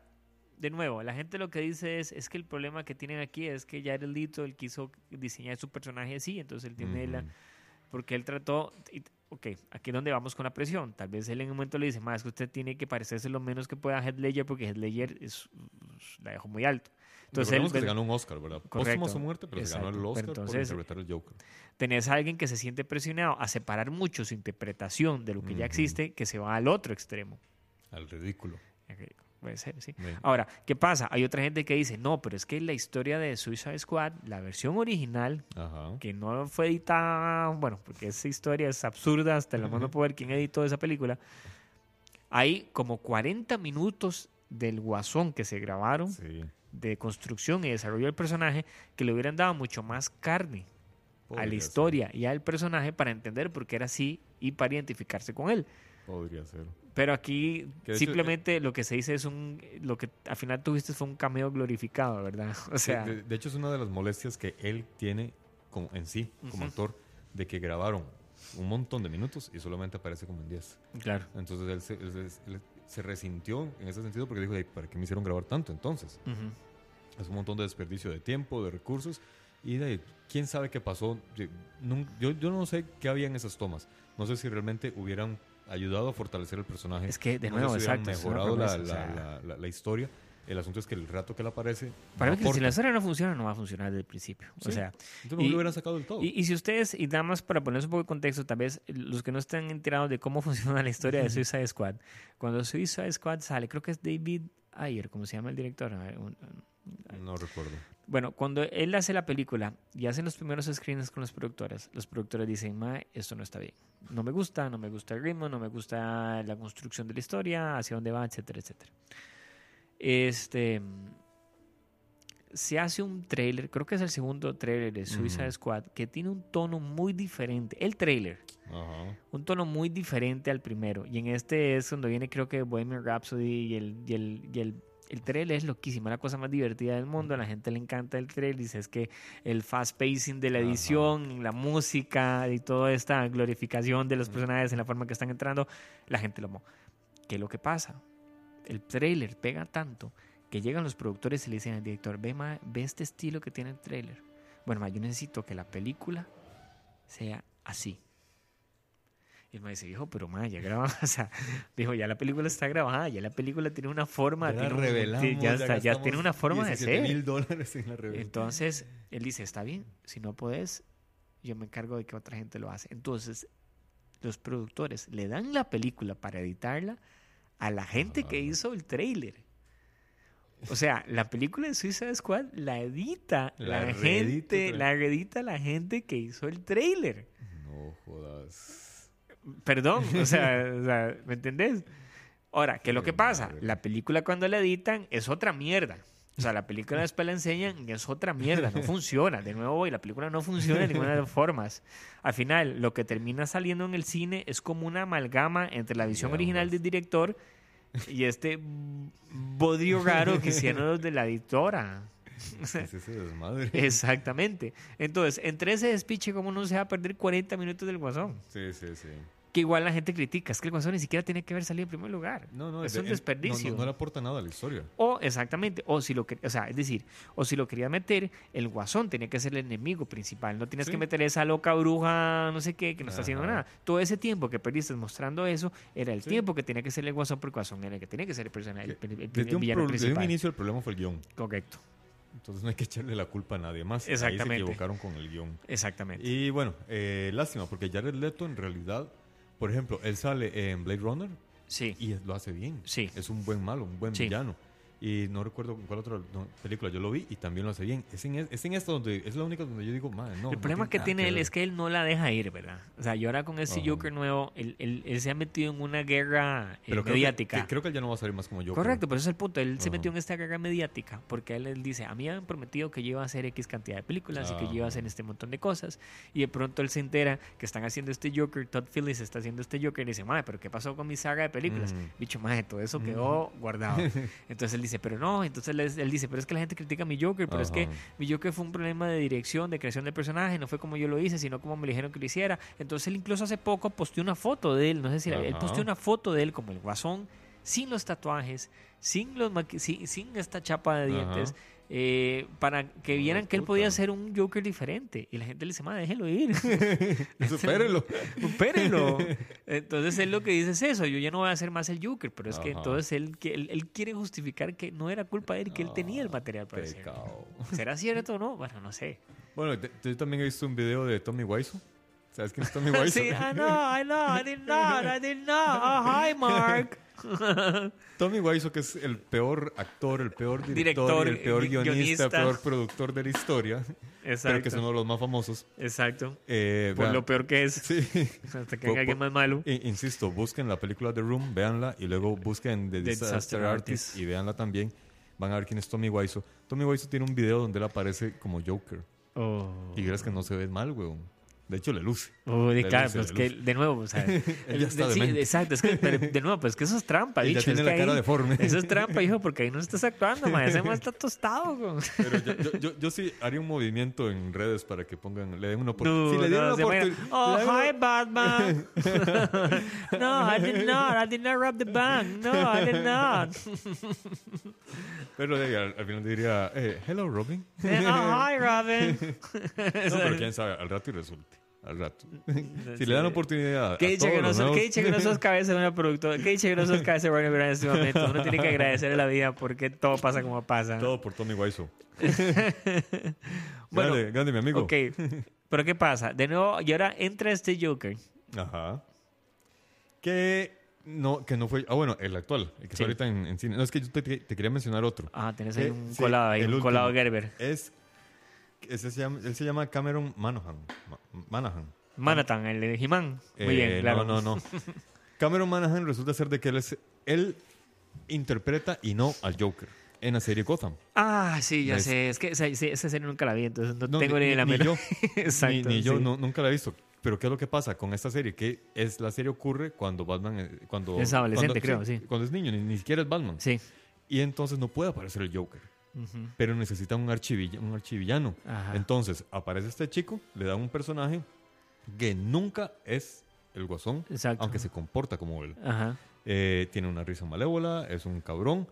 de nuevo, la gente lo que dice es, es que el problema que tienen aquí es que Jared Leto, él quiso diseñar su personaje así, entonces él tiene la, porque él trató, y- ok, aquí es donde vamos con la presión, tal vez él en un momento le dice, más que usted tiene que parecerse lo menos que pueda a Heath Ledger porque Heath Ledger es, la dejó muy alto. Entonces él que se ganó un Oscar, ¿verdad? Póstumo a su muerte, pero se ganó el Exacto. Oscar por entonces- interpretar el Joker. tenés a alguien que se siente presionado a separar mucho su interpretación de lo que ya existe, que se va al otro extremo. Al ridículo. Ok, Puede ser, sí. Ahora, ¿qué pasa? Hay otra gente que dice, no, pero es que la historia de Suicide Squad, la versión original, Ajá. que no fue editada, bueno, porque esa historia es absurda, hasta mundo puede ver quién editó esa película. Hay como 40 minutos del guasón que se grabaron Sí. de construcción y desarrollo del personaje que le hubieran dado mucho más carne a la ser, historia y al personaje para entender por qué era así y para identificarse con él. Podría ser. Pero aquí de hecho, simplemente lo que se dice es un lo que al final tuviste fue un cameo glorificado, ¿verdad? O sea, de, de hecho, es una de las molestias que él tiene como, en sí, como Ujú. actor, de que grabaron un montón de minutos y solamente aparece como en 10. claro. Entonces él se, él se- él se resintió en ese sentido porque dijo, "Ey, ¿para qué me hicieron grabar tanto entonces? Ujú. Es un montón de desperdicio de tiempo, de recursos. Y de ahí, quién sabe qué pasó. Yo, yo, yo no sé qué había en esas tomas. No sé si realmente hubieran ayudado a fortalecer el personaje. Es que, de No sé nuevo, si exacto, mejorado la, o la- sea. la- la- la historia. El asunto es que el rato que él aparece. Para no mí que si la historia no funciona, no va a funcionar desde el principio. O sea, Entonces y- lo hubieran sacado del todo. y, y si ustedes, y nada más para ponerse un poco de contexto, tal vez los que no están enterados de cómo funciona la historia de Suicide Squad, cuando Suicide Squad sale, creo que es David Ayer, como se llama el director. a ver, un- no recuerdo. Bueno, cuando él hace la película y hacen los primeros screens con los productores, los productores dicen, ma, esto no está bien. No me gusta, no me gusta el ritmo, no me gusta la construcción de la historia, hacia dónde va, etcétera, etcétera. Este. Se hace un trailer, creo que es el segundo trailer de Suicide. Squad, que tiene un tono muy diferente. El trailer, Ajá. un tono muy diferente al primero. Y en este es donde viene, creo que Bohemian Rhapsody y el, y el, y el, el trailer es loquísimo, la cosa más divertida del mundo. A la gente le encanta el trailer. Dice es que el fast pacing de la Ajá. edición, la música y toda esta glorificación de los personajes en la forma que están entrando, la gente lo amó. ¿Qué es lo que pasa? El trailer pega tanto que llegan los productores y le dicen al director, ve, ma, ve este estilo que tiene el trailer. Bueno, ma, yo necesito que la película sea así. Y el ma dice, viejo, pero ma, ya grabamos, o sea, dijo, ya la película está grabada, ya la película tiene una forma, Ya tiene un- ya, está, ya tiene una forma de 17 ser. mil dólares en la revelación. Entonces, él dice, está bien, si no podés, yo me encargo de que otra gente lo hace. Entonces, los productores le dan la película para editarla a la gente que hizo el trailer. O sea, la película de Suicide Squad la edita la, gente, la reedita la gente que hizo el trailer. No jodas. Perdón, o sea, o sea, ¿me entendés? Ahora, ¿qué es lo que pasa? La película cuando la editan es otra mierda. O sea, la película después la enseñan y es otra mierda, no funciona. De nuevo, voy, la película no funciona de ninguna de las formas. Al final, lo que termina saliendo en el cine es como una amalgama entre la visión original del director y este bodrio raro que hicieron los de la editora. Es ese desmadre. Exactamente. Entonces, entre ese despiche, ¿cómo no se va a perder 40 minutos del guasón? Sí, sí, sí. Que igual la gente critica, es que el Guasón ni siquiera tiene que haber salido en primer lugar. No, no, es de- un desperdicio. No, no, no le aporta nada a la historia. O exactamente, o si lo o sea, es decir, o si lo quería meter, el guasón tenía que ser el enemigo principal. No tienes Sí. que meter esa loca bruja, no sé qué, que no está haciendo nada. Todo ese tiempo que perdiste mostrando eso era el Sí. tiempo que tenía que ser el guasón, porque el guasón era el que tenía que ser el personaje, el, el- el Desde un, desde un inicio el problema fue el guion. Correcto, Entonces no hay que echarle la culpa a nadie más. Ahí Exactamente. se equivocaron con el guion. exactamente. Y bueno, eh, lástima, porque Jared Leto en realidad, por ejemplo, él sale en Blade Runner sí, y lo hace bien. Sí. Es un buen malo, un buen Sí. villano. Y no recuerdo cuál otra no, película yo lo vi y también lo hace bien. Es en, es en esta donde es la única donde yo digo, "Madre, no. el no problema que tiene él ver". es que él no la deja ir, ¿verdad? O sea, y ahora con ese Ajá. Joker nuevo, él, él- él se ha metido en una guerra eh, Pero creo que- mediática. que- creo que él ya no va a salir más como yo. Correcto, pero ese es el punto. Él se Ajá. metió en esta guerra mediática porque él, él dice, a mí me han prometido que yo iba a hacer X cantidad de películas y que yo iba a hacer Ajá. este montón de cosas. Y de pronto él se entera que están haciendo este Joker, Todd Phillips está haciendo este Joker y dice, madre, pero ¿qué pasó con mi saga de películas? Bicho, madre, todo eso quedó guardado. Entonces él dice, pero no, entonces él, él dice, pero es que la gente critica a mi Joker, pero es que mi Joker fue un problema de dirección, de creación del personaje, no fue como yo lo hice, sino como me dijeron que lo hiciera. Entonces él incluso hace poco posteó una foto de él, no sé si la- él posteó una foto de él como el guasón, sin los tatuajes, sin, los sin, sin esta chapa de dientes, Ajá. Eh, para que vieran que él podía ser un Joker diferente. Y la gente le dice, ma, déjelo ir. Supérelo. Supérenlo. Entonces él lo que dice es eso, yo ya no voy a hacer más el Joker, pero es que entonces él, que- él, él quiere justificar que no era culpa de él, que él tenía el material para hacerlo. ¿Será cierto o no? Bueno, no sé. Bueno, yo también he visto un video de Tommy Wiseau. ¿Sabes quién es Tommy Wiseau? sí, I know, I know, I did not, I did not. Oh, hi, Mark. Tommy Wiseau, que es el peor actor, el peor director, el peor gui- guionista, guionista. el peor productor de la historia, pero que es uno de los más famosos. Exacto. Eh, Por vean- lo peor que es. Sí. Hasta que alguien más malo. Insisto, busquen la película The Room, véanla y luego busquen The The Disaster, Disaster Artist, Artist. y véanla también. Van a ver quién es Tommy Wiseau. Tommy Wiseau tiene un video donde él aparece como Joker. Oh. Y crees que no se ve mal, weón. De hecho, le luce. Uy, Le claro, luce, pues que luce. de nuevo, o sea, está sí, demente. exacto, es que pero de nuevo, pues que eso es trampa, bicho, es tiene que la cara ahí- deforme. Eso es trampa, hijo, porque ahí no estás actuando, man, ese está tostado. Pero yo, yo, yo, yo sí haría un movimiento en redes para que pongan, le den una oportunidad. si le dieran no, una oportunidad. Oh, hi, Batman. no, I did not. I did not rob the bank. No, I did not. Pero al, al final diría, eh, hello, Robin. Eh, oh, hi, Robin. No, pero quién sabe, al rato y resulte. Al rato. si le dan oportunidad. Qué dicha que no sos- que no sos cabeza de una productora. Qué dicha que no sos cabeza de Warner Bros. en este momento. Uno tiene que agradecer a la vida porque todo pasa como pasa. Todo por Tommy Wiseau. Bueno, grande, grande, mi amigo. Ok, pero ¿qué pasa? De nuevo, y ahora entra este Joker. Ajá. Que no, que no fue. Ah, bueno, el actual, el que Sí. está ahorita en, en cine. No, es que yo te, te quería mencionar otro. Ah, tenés ahí Eh, un sí, colado ahí, el un colado Gerber. Es. Ese se llama, él se llama Cameron Manahan. Ma- Manahan. Manhattan, el de He-Man. Muy Eh, bien, claro. No, no, no. Cameron Manahan resulta ser de que él es. Él interpreta y no al Joker en la serie Gotham. Ah, sí, ya Es- sé. Es que esa, serie nunca la vi, entonces no, No, tengo ni, la ni menor. yo. Exacto. ni, ni yo sí. no- nunca la he visto. Pero ¿qué es lo que pasa con esta serie? Que es la serie ocurre cuando Batman eh, cuando Es adolescente, cuando- creo, sí. Cuando es niño, ni, ni siquiera es Batman. Sí. Y entonces no puede aparecer el Joker. Pero necesita un, archivilla- un archivillano. Ajá. Entonces aparece este chico, le da un personaje que nunca es el guasón, Exacto. aunque se comporta como él. Ajá. Eh, tiene una risa malévola, es un cabrón.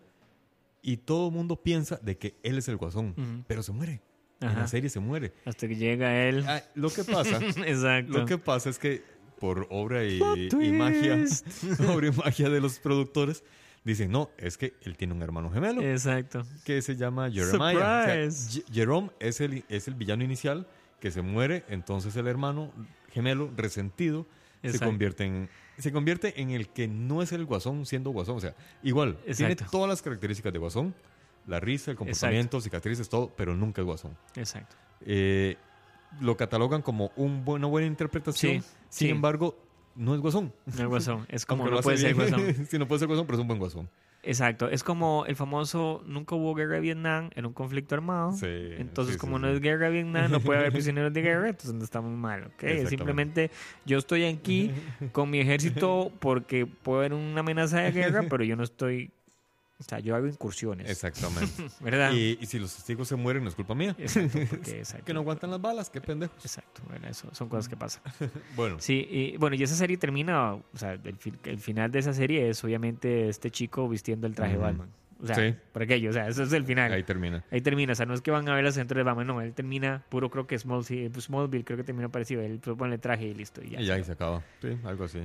Y todo el mundo piensa de que él es el guasón, Ujú. pero se muere. En Ajá. la serie se muere. Hasta que llega él. Ah, lo que pasa Exacto. Lo que pasa es que por obra y, y magia, obra y magia de los productores, dicen, no, es que él tiene un hermano gemelo Exacto. que se llama Jeremiah. O sea, Jerome es el, es el villano inicial que se muere, entonces el hermano gemelo resentido se Exacto. convierte en se convierte en el que no es el guasón siendo guasón, o sea, igual tiene Exacto. todas las características de guasón, la risa, el comportamiento, cicatrices, todo, pero nunca es guasón. Exacto. Eh, lo catalogan como un una buena interpretación. Sí, Sin sí. embargo, no es guasón. El guasón. Es como no puede ser guasón. sí, no puede ser guasón, pero es un buen guasón. Exacto. Es como el famoso nunca hubo guerra de Vietnam en un conflicto armado. Sí, Entonces, sí, como sí, no es guerra de Vietnam, no puede haber prisioneros de guerra, entonces no estamos mal, ¿ok? Simplemente yo estoy aquí con mi ejército porque puede haber una amenaza de guerra, pero yo no estoy... O sea, yo hago incursiones, Exactamente. ¿verdad? y, y si los testigos se mueren, no es culpa mía. Exacto, porque exacto. Que no aguantan las balas, qué pendejos. Exacto, bueno, eso son cosas que pasan. Bueno, Sí, y bueno, y esa serie termina, o sea, el, fi- el final de esa serie es obviamente este chico vistiendo el traje Ujú. Batman. O sea, Sí. por aquello, o sea, eso es el final. ahí Ahí, termina. termina, o sea, no es que van a ver las centros de Batman, no, él termina puro, creo que Smallville, pues, Smallville creo que termina parecido, él pone el traje y listo. Y ya. Y ya ahí se acaba. Sí, algo así.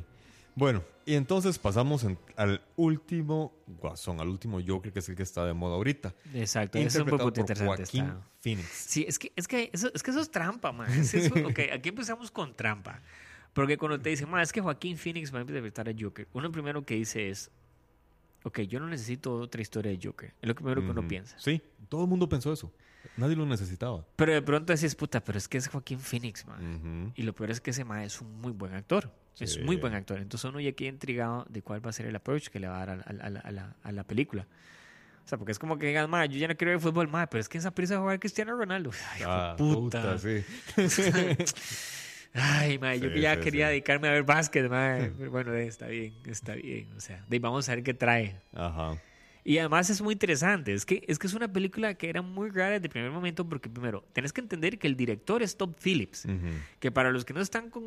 Bueno, y entonces pasamos en- al último guasón, al último Joker, que es el que está de moda ahorita. Exacto, eso es un poco por interesante. Joaquín está. Phoenix. Sí, es que, es que eso, es que eso es trampa, man. Es eso- ok, aquí empezamos con trampa. Porque cuando te dicen, man, es que Joaquín Phoenix va a interpretar a Joker, uno primero que dice es, ok, yo no necesito otra historia de Joker. Es lo primero que uno piensa. Sí, todo el mundo pensó eso. Nadie lo necesitaba. Pero de pronto decís, puta, pero es que es Joaquín Phoenix, man. Y lo peor es que ese man es un muy buen actor. Es muy buen actor. Entonces uno ya queda intrigado de cuál va a ser el approach que le va a dar a, a- a la- a la, a la película. O sea, porque es como que digan, yo ya no quiero ver fútbol, ma, pero es que esa prisa de jugar Cristiano Ronaldo. Ay, Ah, puta. sí. Ay, ma, yo Sí, que ya sí, quería sí. dedicarme a ver básquet, ma. Pero bueno, eh, está bien, está bien. O sea, de ahí vamos a ver qué trae. Ajá. Y además es muy interesante. Es que, es que es una película que era muy rara desde el primer momento porque, primero, tenés que entender que el director es Todd Phillips. Que para los que no están con,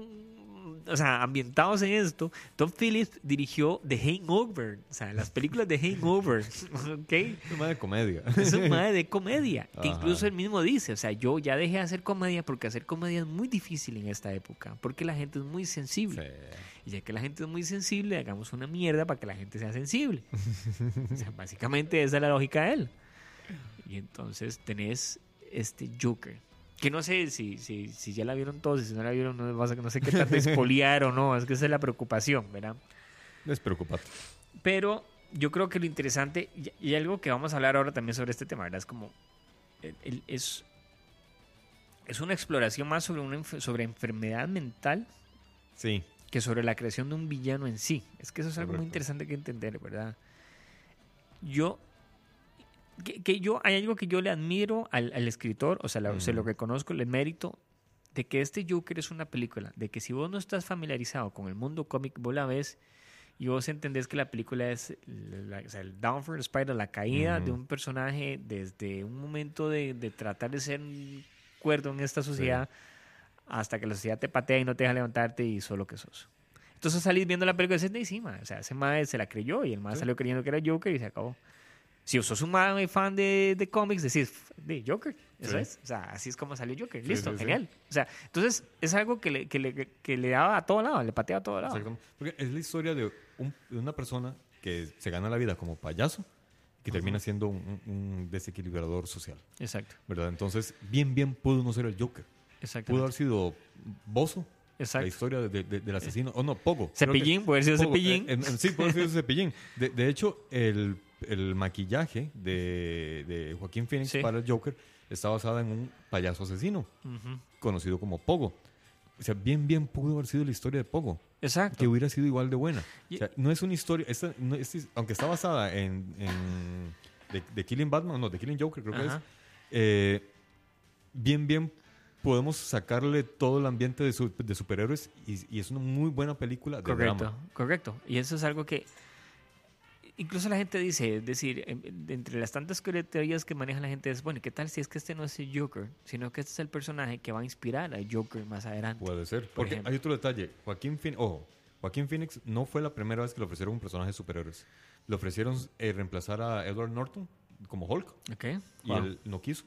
o sea, ambientados en esto, Todd Phillips dirigió The Hangover. O sea, las películas de Hangover. ¿Ok? Es una de comedia. Es un madre de comedia. Que Ajá. incluso él mismo dice, o sea, yo ya dejé de hacer comedia porque hacer comedia es muy difícil en esta época. Porque la gente es muy sensible. Sí. Y ya que la gente es muy sensible, hagamos una mierda para que la gente sea sensible. o sea, básicamente esa es la lógica de él. Y entonces tenés este Joker. Que no sé si, si, si ya la vieron todos, si no la vieron, no, sé qué tanto espoliar o no. Es que esa es la preocupación, ¿verdad? Despreocupate. Pero yo creo que lo interesante, y, y algo que vamos a hablar ahora también sobre este tema, ¿verdad? Es como. el- el- es, es una exploración más sobre, una, sobre enfermedad mental Sí. que sobre la creación de un villano en sí. Es que eso es algo muy interesante que entender, ¿verdad? Yo, que, que yo, hay algo que yo le admiro al, al escritor, o sea, la- se lo Ujú. reconozco, le mérito, de que este Joker es una película, de que si vos no estás familiarizado con el mundo cómic, vos la ves y vos entendés que la película es la- o sea, el down for the spider, la caída de un personaje desde un momento de, de tratar de ser un cuerdo en esta sociedad hasta que la sociedad te patea y no te deja levantarte y solo que sos. Entonces salís viendo la película y dices, "Sí, mae", o sea, ese mae se la creyó y el mae salió creyendo que era Joker y se acabó. Si sos un fan de, de cómics, decís, de Joker, eso Sí. es. O sea, así es como salió Joker. Listo, sí, sí. genial. O sea, entonces es algo que le, que le, que le daba a todo lado, le patea a todo lado. Exactamente. Porque es la historia de, un- de una persona que se gana la vida como payaso que termina siendo un, un- desequilibrador social, Exacto, ¿verdad? Entonces, bien, bien pudo no ser el Joker. exacto. Pudo haber sido Bozo, la Exacto. historia de- de- del asesino. O no, Pogo. Cepillín, puede haber sido Pogo, Cepillín. eh, en- sí, puede haber sido Cepillín. De, de hecho, el, el maquillaje de, de Joaquín Phoenix Sí. para el Joker está basada en un payaso asesino conocido como Pogo. O sea, bien, bien pudo haber sido la historia de Pogo Exacto. que hubiera sido igual de buena. Y- O sea, no es una historia, esta, no, este es- aunque está basada en, en de, de Killing Batman, no, de Killing Joker creo que es, eh, bien, bien podemos sacarle todo el ambiente de, su- de superhéroes y, y es una muy buena película de Correcto, drama. correcto. Y eso es algo que incluso la gente dice, es decir, em- entre las tantas teorías que maneja la gente es, bueno, ¿qué tal si es que este no es el Joker, sino que este es el personaje que va a inspirar al Joker más adelante? Puede ser. Porque ejemplo. hay otro detalle. Joaquín Phoenix, ojo, Joaquín Phoenix no fue la primera vez que le ofrecieron un personaje de superhéroes. Le ofrecieron eh, reemplazar a Edward Norton como Hulk. ¿Ok? y Wow. él no quiso.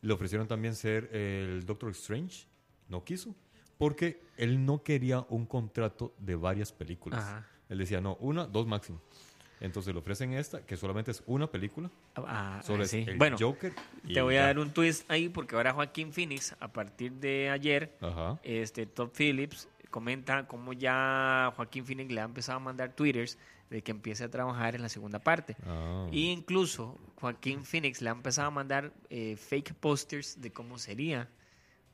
Le ofrecieron también ser el Doctor Strange, no quiso, porque él no quería un contrato de varias películas. Ajá. Él decía, no, una, dos máximo. Entonces le ofrecen esta, que solamente es una película, Ah, solo sí. es el Bueno, Joker. y te voy a dar un twist ahí porque ahora Joaquín Phoenix, a partir de ayer, Ajá. este Todd Phillips comenta cómo ya Joaquín Phoenix le ha empezado a mandar twitters de que empiece a trabajar en la segunda parte. Ah. Y incluso Joaquín Phoenix le ha empezado a mandar eh, fake posters de cómo sería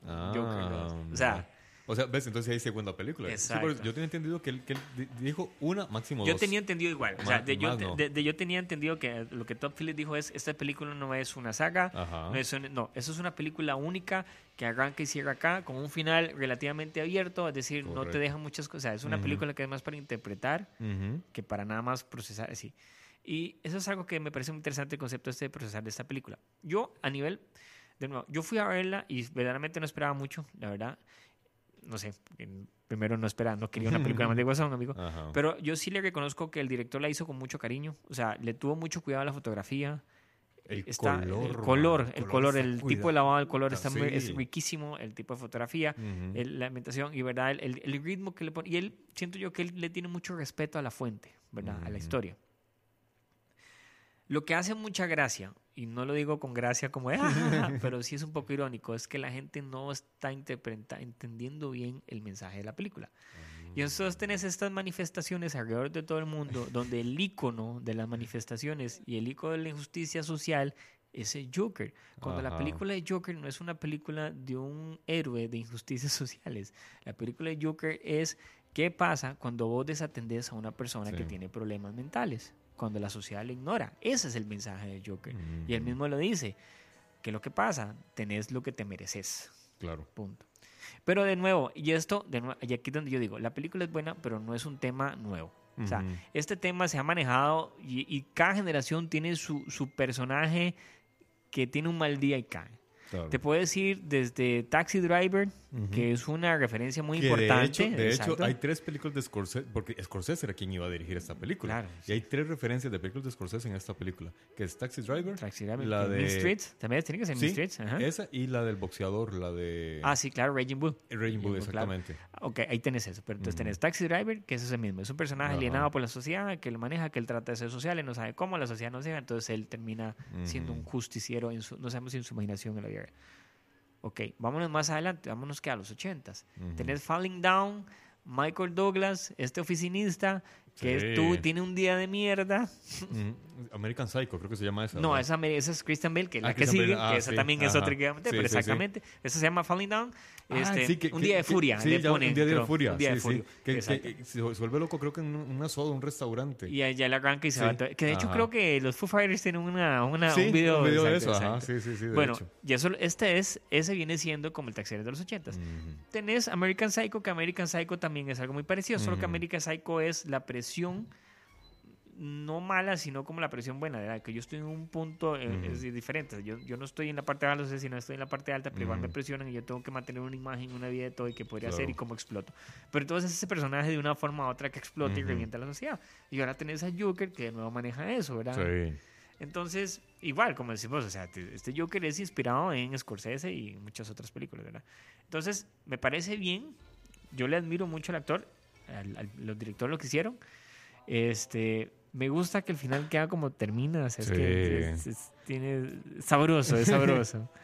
Ah, Joker. ¿no? O sea, O sea, ves, entonces hay segunda película. Sí, Exacto. pero yo tenía entendido que él, que él di- dijo una, máximo yo dos. tenía entendido igual. O sea, de, yo, no. de- de- yo tenía entendido que lo que Todd Phillips dijo es, esta película no es una saga, no, es un- no, eso es una película única que arranca y cierra acá con un final relativamente abierto, es decir, no te deja muchas cosas. Es una Ujú. película que es más para interpretar Ujú. que para nada más procesar así. Y eso es algo que me parece muy interesante el concepto este de procesar de esta película. Yo, a nivel, de nuevo, yo fui a verla y verdaderamente no esperaba mucho, la verdad. No sé, primero no esperaba, no quería una película más de Guasón, amigo. Ajá. Pero yo sí le reconozco que el director la hizo con mucho cariño. O sea, le tuvo mucho cuidado a la fotografía. El Está, color, el color, el el color el tipo de lavado del color Puta, está muy, es riquísimo, el tipo de fotografía, el- la ambientación y verdad, el, el- ritmo que le pone. Y él, siento yo que él le tiene mucho respeto a la fuente, ¿verdad? A la historia. Lo que hace mucha gracia, y no lo digo con gracia como, "Ah", pero sí es un poco irónico, es que la gente no está entendiendo bien el mensaje de la película. Y entonces tenés estas manifestaciones alrededor de todo el mundo, donde el icono de las manifestaciones y el icono de la injusticia social es el Joker. Cuando la película de Joker no es una película de un héroe de injusticias sociales. La película de Joker es qué pasa cuando vos desatendés a una persona que tiene problemas mentales, cuando la sociedad le ignora. Ese es el mensaje de Joker. Y él mismo lo dice. ¿Qué es lo que pasa? Tenés lo que te mereces. Claro. Punto. Pero de nuevo, y esto, de nuevo, y aquí es donde yo digo, la película es buena, pero no es un tema nuevo. O sea, este tema se ha manejado y, y cada generación tiene su, su personaje que tiene un mal día y cae. Claro. Te puedo decir desde Taxi Driver, que es una referencia muy Que importante. De hecho, de hecho, hay tres películas de Scorsese, porque Scorsese era quien iba a dirigir esta película. Claro, Y hay tres referencias de películas de Scorsese en esta película, que es Taxi Driver, Taxi Driver, la que Mean de- Streets, también tiene que ser Mean Sí, Streets. ajá. esa y la del boxeador, la de Ah, sí, claro, Raging Bull. Raging Bull, Bull, claro. exactamente. Ok, ahí tenés eso. Pero entonces Ujú. tenés Taxi Driver, que es ese mismo. Es un personaje alienado por la sociedad, que lo maneja, que él trata de ser social, él no sabe cómo, la sociedad no se entonces él termina siendo un justiciero, en su, no sabemos si en su imaginación en la vida. Real. Ok, vámonos más adelante, vámonos que a los ochentas. Ujú. Tenés Falling Down, Michael Douglas, este oficinista, Que Sí. es- tú, tiene un día de mierda. American Psycho, creo que se llama esa. No, esa, es Christian Bale, que es Ah, la que Christian sigue, Bale, ah, que esa sí, también es otra que Sí, pero exactamente. Esa se llama Falling Down. Este, un día de furia. Sí, ya, un día de furia. Un día de furia. Que, se vuelve loco, creo que en un- una soda, un restaurante. Y allá la arranca y se va. Que de hecho creo que los Foo Fighters tienen una, un video, un video de eso, ajá, exacto. sí, sí, sí, de bueno, y eso, este es, ese viene siendo como el taxero de los ochentas. Ujú. Tenés American Psycho, que American Psycho también es algo muy parecido, solo que. American Psycho es la presión no mala, sino como la presión buena, ¿verdad? que yo estoy en un punto eh, es diferente. Yo, yo no estoy en la parte baja, no sé si no estoy en la parte alta, pero igual me presionan y yo tengo que mantener una imagen, una vida de todo y que podría Claro. ser y cómo exploto. Pero entonces ese personaje de una forma u otra que explota y revienta la sociedad. Y ahora tenés a Joker que de nuevo maneja eso, ¿verdad? Sí. Entonces, igual, como decimos, o sea, te- este Joker es inspirado en Scorsese y muchas otras películas, ¿verdad? Entonces, me parece bien. Yo le admiro mucho al actor, al, al- los directores lo que hicieron. Este, me gusta que el final queda como termina, o sea, es que es- es- tiene sabroso, es sabroso.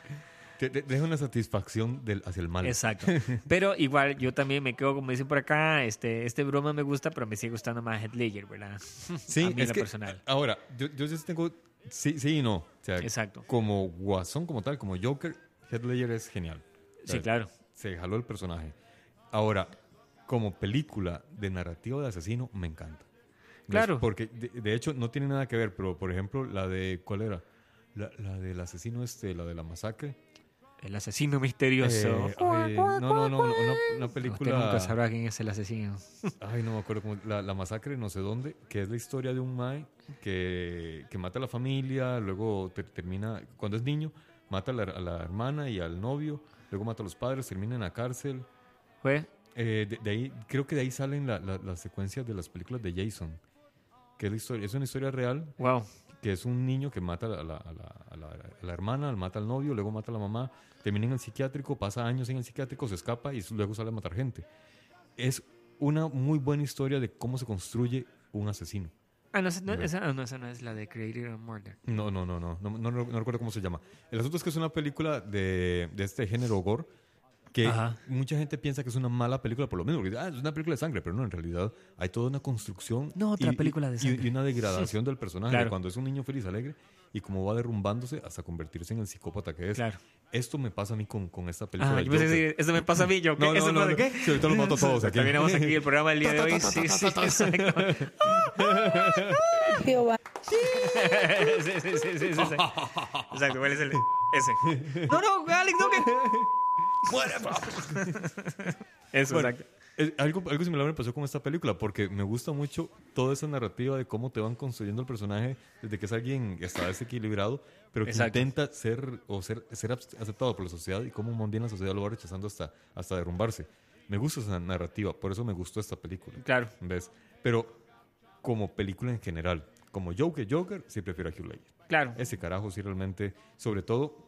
Te, te- deja una satisfacción del, hacia el mal. Exacto. Pero igual yo también me quedo, como dicen por acá, este, este broma me gusta, pero me sigue gustando más Heath Ledger, ¿verdad? Sí, a mí es que, personal. ahora, yo, yo sí tengo, sí, sí y no. O sea, Exacto. como Guasón, como tal, como Joker, Heath Ledger es genial. O Sí, claro. Se jaló el personaje. Ahora, como película de narrativa de asesino, me encanta. Claro. Porque, de, de hecho, no tiene nada que ver, pero, por ejemplo, la de, ¿cuál era? La, la del asesino este, la de la masacre. El asesino misterioso. Eh, ay, no, no, no, una, una Usted película... nunca sabrá quién es el asesino. Ay, no me acuerdo cómo. La, la masacre, no sé dónde, que es la historia de un Mae que, que mata a la familia, luego ter- termina, cuando es niño, mata a la, a la hermana y al novio, luego mata a los padres, termina en la cárcel. ¿Fue? Eh, de, de ahí, creo que de ahí salen la- la- las secuencias de las películas de Jason. Que es, la historia, es una historia real, Wow. que es un niño que mata a la, a la- a la- a la- hermana, mata al novio, luego mata a la mamá, termina en el psiquiátrico, pasa años en el psiquiátrico, se escapa y luego sale a matar gente. Es una muy buena historia de cómo se construye un asesino. Ah, no, esa no, esa, ah, no, esa no es la de Creator and Murder. No, no, no, no, no, no, no- no recuerdo cómo se llama. El asunto es que es una película de, de este género gore que Ajá. mucha gente piensa que es una mala película por lo mismo, porque dice, ah, es una película de sangre, pero no, en realidad hay toda una construcción No, otra y- película de y- sangre. y una degradación del personaje Claro. de cuando es un niño feliz, alegre y cómo va derrumbándose hasta convertirse en el psicópata que es. Claro. Esto me pasa a mí con, con esta película. Ah, yo pensé que eso me pasa a mí. Yo, ¿qué? No, no, ¿Eso no, pasa no. qué? Sí, ahorita los mato a todos aquí. Terminamos aquí el programa del día de hoy. Sí, sí, exacto. Jehová. sí, sí, sí, sí, sí, sí. Exacto, ¿cuál es el? Ese. No, no, Alex, no, que. Eso, Bueno, exacto. es- algo, algo similar me pasó con esta película, porque me gusta mucho toda esa narrativa de cómo te van construyendo el personaje desde que es alguien que está desequilibrado, pero que Exacto. intenta ser o ser, ser aceptado por la sociedad y cómo un día la sociedad lo va rechazando hasta, hasta derrumbarse. Me gusta esa narrativa, por eso me gustó esta película. Claro. ¿Ves? Pero como película en general, como Joker, Joker, sí prefiero a Hugh Ledger. Claro. Ese carajo sí realmente, sobre todo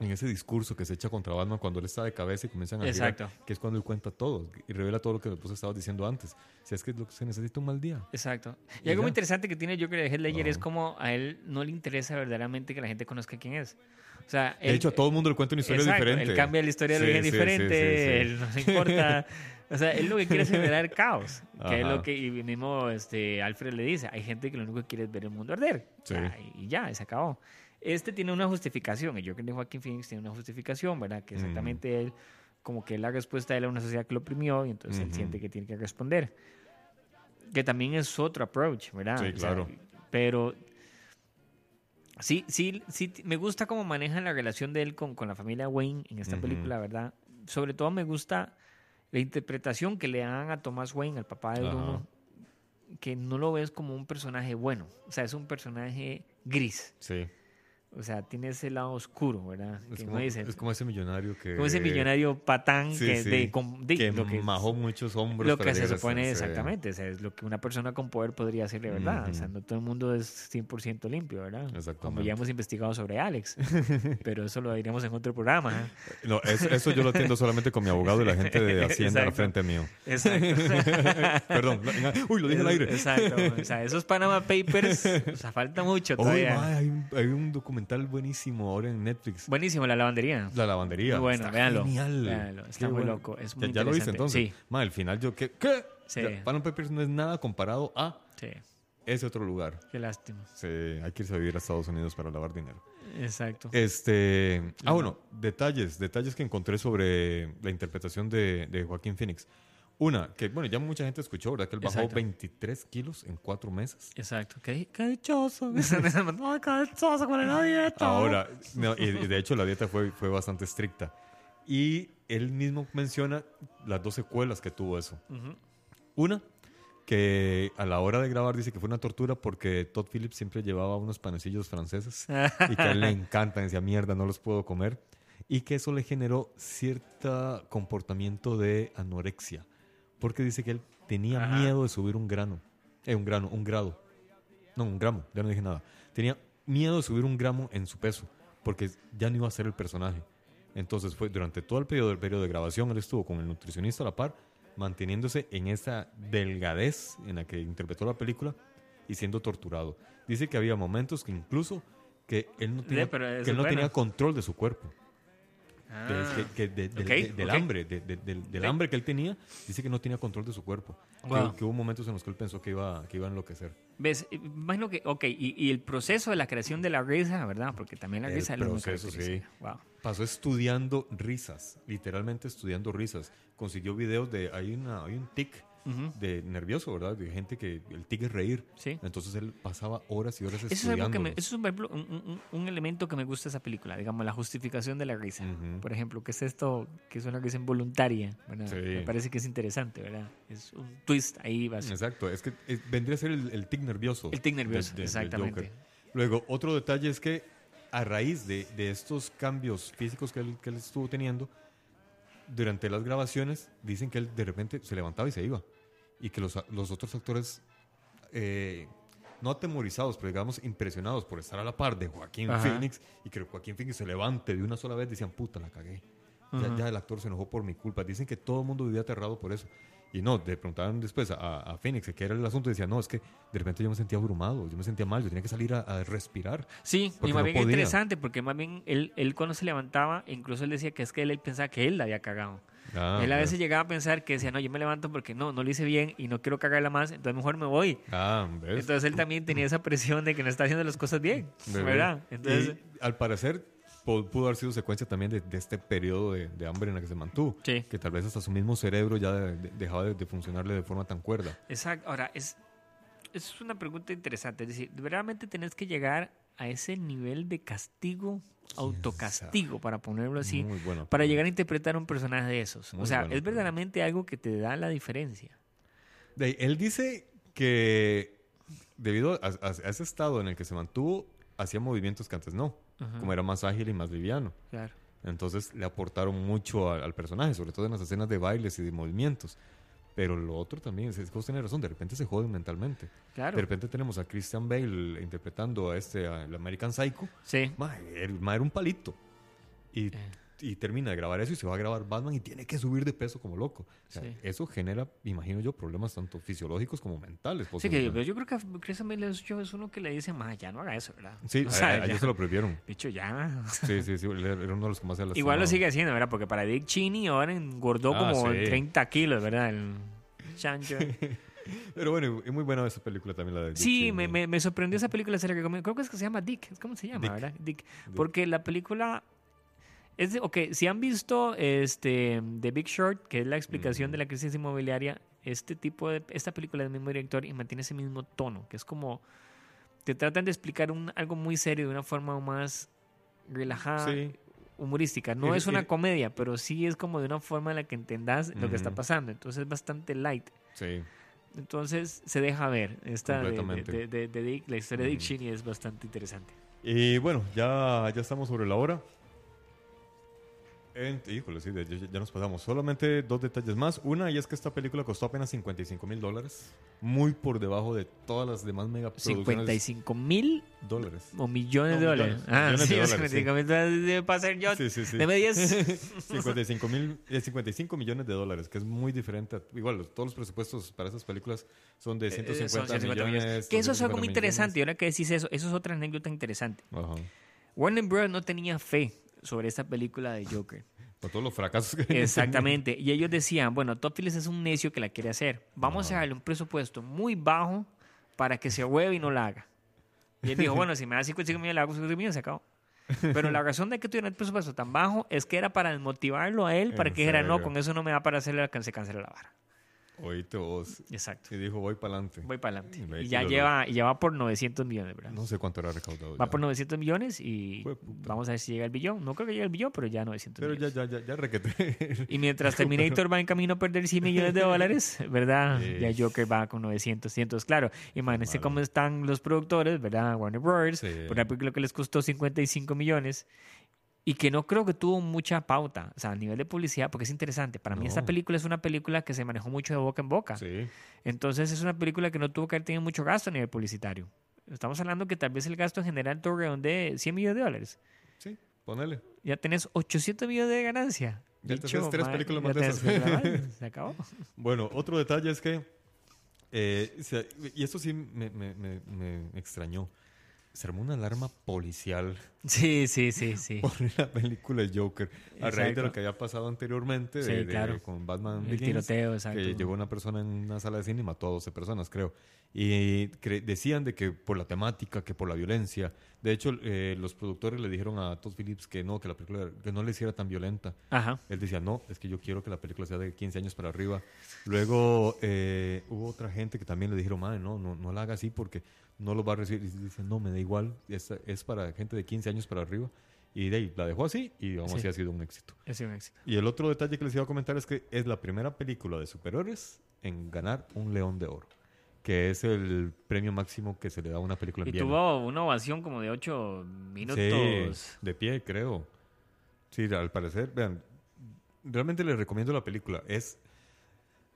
en ese discurso que se echa contra Batman cuando él está de cabeza y comienzan a girar, Exacto. que es cuando él cuenta todo y revela todo lo que vos estabas diciendo antes. Si es que lo que se necesita un mal día. Exacto. Y Y algo muy interesante que tiene Joker de Heath Ledger Ajá. es como a él no le interesa verdaderamente que la gente conozca quién es. O sea, De él- hecho, a todo el mundo le cuenta una historia Exacto, diferente. Él cambia la historia de Sí, sí, diferente, sí, él no le importa. O sea, él lo que quiere es generar caos. Que es Ajá. lo que y mismo este, Alfred le dice. Hay gente que lo único que quiere es ver el mundo arder. O sea, y ya, se acabó. Este tiene una justificación. El Joker de Joaquin Phoenix tiene una justificación, ¿verdad? Que Mm. exactamente él, como que la respuesta de él a una sociedad que lo oprimió y entonces él siente que tiene que responder. Que también es otro approach, ¿verdad? Sí, O sea, claro. pero Sí, sí, sí, me gusta cómo manejan la relación de él con, con la familia Wayne en esta película, ¿verdad? Sobre todo me gusta la interpretación que le dan a Thomas Wayne, al papá de. Bruno, que no lo ves como un personaje bueno, o sea, es un personaje gris, Sí. O sea, tiene ese lado oscuro, ¿verdad? Es que como, es como ese millonario que... como ese millonario patán Sí, que, sí. de, con- de- que lo que, majó muchos hombros. lo que se supone sí. exactamente, o sea, es lo que una persona con poder podría hacer de verdad. O sea, no todo el mundo es 100% limpio, ¿verdad? Como Exactamente. ya hemos investigado sobre Alex. Pero eso lo diremos en otro programa. ¿eh? No, eso, eso yo lo atiendo solamente con mi abogado y la gente de Hacienda al frente mío. Exacto. Perdón. Uy, lo dije al aire. Exacto. O sea, esos Panama Papers, o sea, falta mucho todavía. mae, hay, un, hay un documental buenísimo ahora en Netflix. Buenísimo, la lavandería. La lavandería. Muy bueno, Está véanlo. Genial. Véanlo, está Qué muy bueno. loco, es ¿Ya- muy ¿Ya, lo viste entonces? Sí. Ma, al final yo, ¿qué? ¿Qué? Sí. Ya, Panama Papers no es nada comparado a Sí, ese otro lugar. qué lástima. Sí, hay que irse a vivir a Estados Unidos para lavar dinero. Exacto. Este. Ah, bueno, detalles, detalles que encontré sobre la interpretación de, de Joaquín Phoenix. Una, que bueno, ya mucha gente escuchó, ¿verdad? Que él bajó Exacto. 23 kilos en cuatro meses. Exacto. Qué, qué dichoso. Ay, qué dichoso con la dieta. Ahora, no, y, y de hecho la dieta fue, fue bastante estricta. Y él mismo menciona las dos secuelas que tuvo eso. Ujú. Una, que a la hora de grabar dice que fue una tortura porque Todd Phillips siempre llevaba unos panecillos franceses y que a él le encantan. Decía, mierda, no los puedo comer. Y que eso le generó cierto comportamiento de anorexia. Porque dice que él tenía Ajá. miedo de subir un grano. Eh, un grano, un grado. No, un gramo, ya no dije nada. Tenía miedo de subir un gramo en su peso, porque ya no iba a ser el personaje. Entonces fue durante todo el periodo, el periodo de grabación, él estuvo con el nutricionista a la par, manteniéndose en esa delgadez en la que interpretó la película y siendo torturado. Dice que había momentos que incluso que él no tenía, que él no control de su cuerpo. Ah. De- que- que de- del- Ok, de- del ok. hambre, de- de- del, del Ok. hambre que él tenía, dice que no tenía control de su cuerpo. Que- Wow. Que, hubo momentos en los que él pensó que iba, que iba a enloquecer. ¿Ves? Imagino que, ok, y, y el proceso de la creación de la risa, ¿verdad? Porque también la El risa es lo que sí. Wow. Pasó estudiando risas, literalmente estudiando risas. Consiguió videos de, hay, una, hay un tic De nervioso, ¿verdad? De gente que el tic es reír. Sí. Entonces él pasaba horas y horas Eso es, estudiando. algo que me- eso es un, elemento que me gusta de esa película, digamos, la justificación de la risa. Por ejemplo, ¿qué es esto? Que es una risa involuntaria, ¿verdad? Sí. Me parece que es interesante, ¿verdad? Es un twist ahí. vas- Exacto, es que eh, vendría a ser el, el tic nervioso. El tic nervioso, de- de- del exactamente. Luego, otro detalle es que a raíz de, de estos cambios físicos que él, que él estuvo teniendo, durante las grabaciones, dicen que él de repente se levantaba y se iba. Y que los, los otros actores, eh, no atemorizados, pero digamos impresionados por estar a la par de Joaquín Ajá. Phoenix y que Joaquín Phoenix se levante de una sola vez, decían, puta, la cagué. Ya, Ujú. ya el actor se enojó por mi culpa. Dicen que todo el mundo vivía aterrado por eso. Y no, le preguntaban después a, a Phoenix qué era el asunto y decía, no, es que de repente yo me sentía abrumado, yo me sentía mal, yo tenía que salir a, a respirar. Sí, y más no bien podía. interesante, porque más bien él, él cuando se levantaba, incluso él decía que es que él, él pensaba que él la había cagado. Ah, él a veces llegaba a pensar que decía, no, yo me levanto porque no, no lo hice bien y no quiero cagarla más, entonces mejor me voy. Ah, ¿ves? Entonces él también tenía esa presión de que no está haciendo las cosas bien, Bebé. ¿verdad? Entonces, Y, al parecer pu- pudo haber sido secuencia también de, de este periodo de, de hambre en el que se mantuvo. Sí. Que tal vez hasta su mismo cerebro ya de- de- dejaba de, de funcionarle de forma tan cuerda. exacto. Ahora, es, es una pregunta interesante. Es decir, ¿realmente tenés que llegar a ese nivel de castigo, autocastigo, para ponerlo así, Muy bueno. para llegar a interpretar un personaje de esos? Muy o sea, bueno, es verdaderamente algo que te da la diferencia. De él dice que debido a, a- a ese estado en el que se mantuvo, hacía movimientos que antes no, Ajá. como era más ágil y más liviano. Claro. Entonces le aportaron mucho a- al personaje, sobre todo en las escenas de bailes y de movimientos. Pero lo otro también, es que vos tenés razón, de repente se joden mentalmente. Claro. De repente tenemos a Christian Bale interpretando a este, a el American Psycho. Sí. El mae era un palito. Y, Eh. Y termina de grabar eso y se va a grabar Batman y tiene que subir de peso como loco. O sea, Sí. Eso genera, imagino yo, problemas tanto fisiológicos como mentales. Sí, que pero yo creo que Chris Bale es uno que le dice, más ya no haga eso, ¿verdad? Sí, O sea, a- a ya. ellos se lo prohibieron. Bicho, ya. Sí, sí, sí. Era uno de los que más se. Igual lo sigue haciendo, ¿verdad? Porque para Dick Cheney ahora engordó Ah, como sí. 30 kilos, ¿verdad? El chancho. Pero bueno, es muy buena esa película también, la de Dick Sí, me, me, me sorprendió esa película, se la recomiendo. Creo que es que se llama Dick. ¿Cómo se llama, Dick. verdad? Dick. Porque la película... Es de- ok, si han visto este, The Big Short, que es la explicación Mm. de la crisis inmobiliaria, este tipo de... Esta película es del mismo director y mantiene ese mismo tono, que es como... Te tratan de explicar un, algo muy serio de una forma más relajada, Sí. humorística. No es una comedia, pero sí es como de una forma en la que entendás lo que está pasando. Entonces es bastante light. Sí. Entonces se deja ver. Esta de, de, Completamente. de- de- de Dick, la historia de Dick. Cheney es bastante interesante. Y bueno, ya, ya estamos sobre la hora. En- híjole, sí, ya, ya nos pasamos. Solamente dos detalles más. Una, y es que esta película costó apenas 55 mil dólares. Muy por debajo de todas las demás megaproducciones. 55 mil dólares. o millones No, de dólares. millones. Ah, Millones sí, de dólares, 55 mil dólares debe pasar yo. Sí, sí, sí. Deme 10. 55, mil, eh, 55 millones de dólares, que es muy diferente. a- igual, todos los presupuestos para esas películas son de Eh, 150, son 150 millones. Que eso es algo 250 muy interesante. Y ahora que decís eso, eso es otra anécdota interesante. Ajá. Warner Bros. no tenía fe sobre esta película de Joker. Con todos los fracasos que Exactamente. Y ellos decían, bueno, Phillips es un necio que la quiere hacer. Vamos a darle un presupuesto muy bajo para que se hueve y no la haga. Y él dijo, bueno, si me da 55 millones, le hago 55 millones, se acabó. Pero la razón de que tuviera el presupuesto tan bajo es que era para desmotivarlo a él, para ¿En que dijera, no, con eso no me da para hacerle que se cancele la vara. Oíste vos. Exacto. Y dijo, voy para adelante. Voy para adelante. Y ya lleva, y ya va por 900 millones, ¿verdad? No sé cuánto era recaudado. Va ya. por 900 millones y vamos a ver si llega el billón. No creo que llegue el billón, pero ya 900 Pero ya, millones. ya, ya, ya requete. Y mientras Terminator va en camino a perder 100 millones de dólares, ¿verdad? Ya Joker va con 900, 100. Claro, imagínense cómo están los productores, ¿verdad? Warner Bros. Sí. Por una película que les costó 55 millones y que no creo que tuvo mucha pauta, o sea, a nivel de publicidad, porque es interesante. Para mí esta película es una película que se manejó mucho de boca en boca. Sí. Entonces es una película que no tuvo que haber tenido mucho gasto a nivel publicitario. Estamos hablando que tal vez el gasto en general todo de 100 millones de dólares. Sí, ponele. Ya tenés 800 millones de ganancia. Ya te Dicho, haces tres películas más de esas. haces Se acabó. Bueno, otro detalle es que, eh, y esto sí me, me- me- me extrañó, se armó una alarma policial Sí, sí, sí, sí. por la película Joker, a raíz de lo que había pasado anteriormente Sí, de- claro. con Batman El Begins, tiroteo, exacto. que llegó una persona en una sala de cine y mató a 12 personas, creo. Y decían de que por la temática, que por la violencia. De hecho, eh, los productores le dijeron a Todd Phillips que no, que la película que no le hiciera tan violenta. Ajá. Él decía, no, es que yo quiero que la película sea de 15 años para arriba. Luego eh, hubo otra gente que también le dijeron, madre, no, no, no la haga así porque no lo va a recibir. Y dice, no, me da igual, es, es para gente de 15 años para arriba. Y de ahí la dejó así y vamos Sí. así ha sido un éxito. Es un éxito. Y el otro detalle que les iba a comentar es que es la primera película de superhéroes en ganar un León de Oro, que es el premio máximo que se le da a una película en Y Viena. tuvo una ovación como de 8 minutos. Sí, de pie, creo. Sí, al parecer, vean, realmente les recomiendo la película. Es.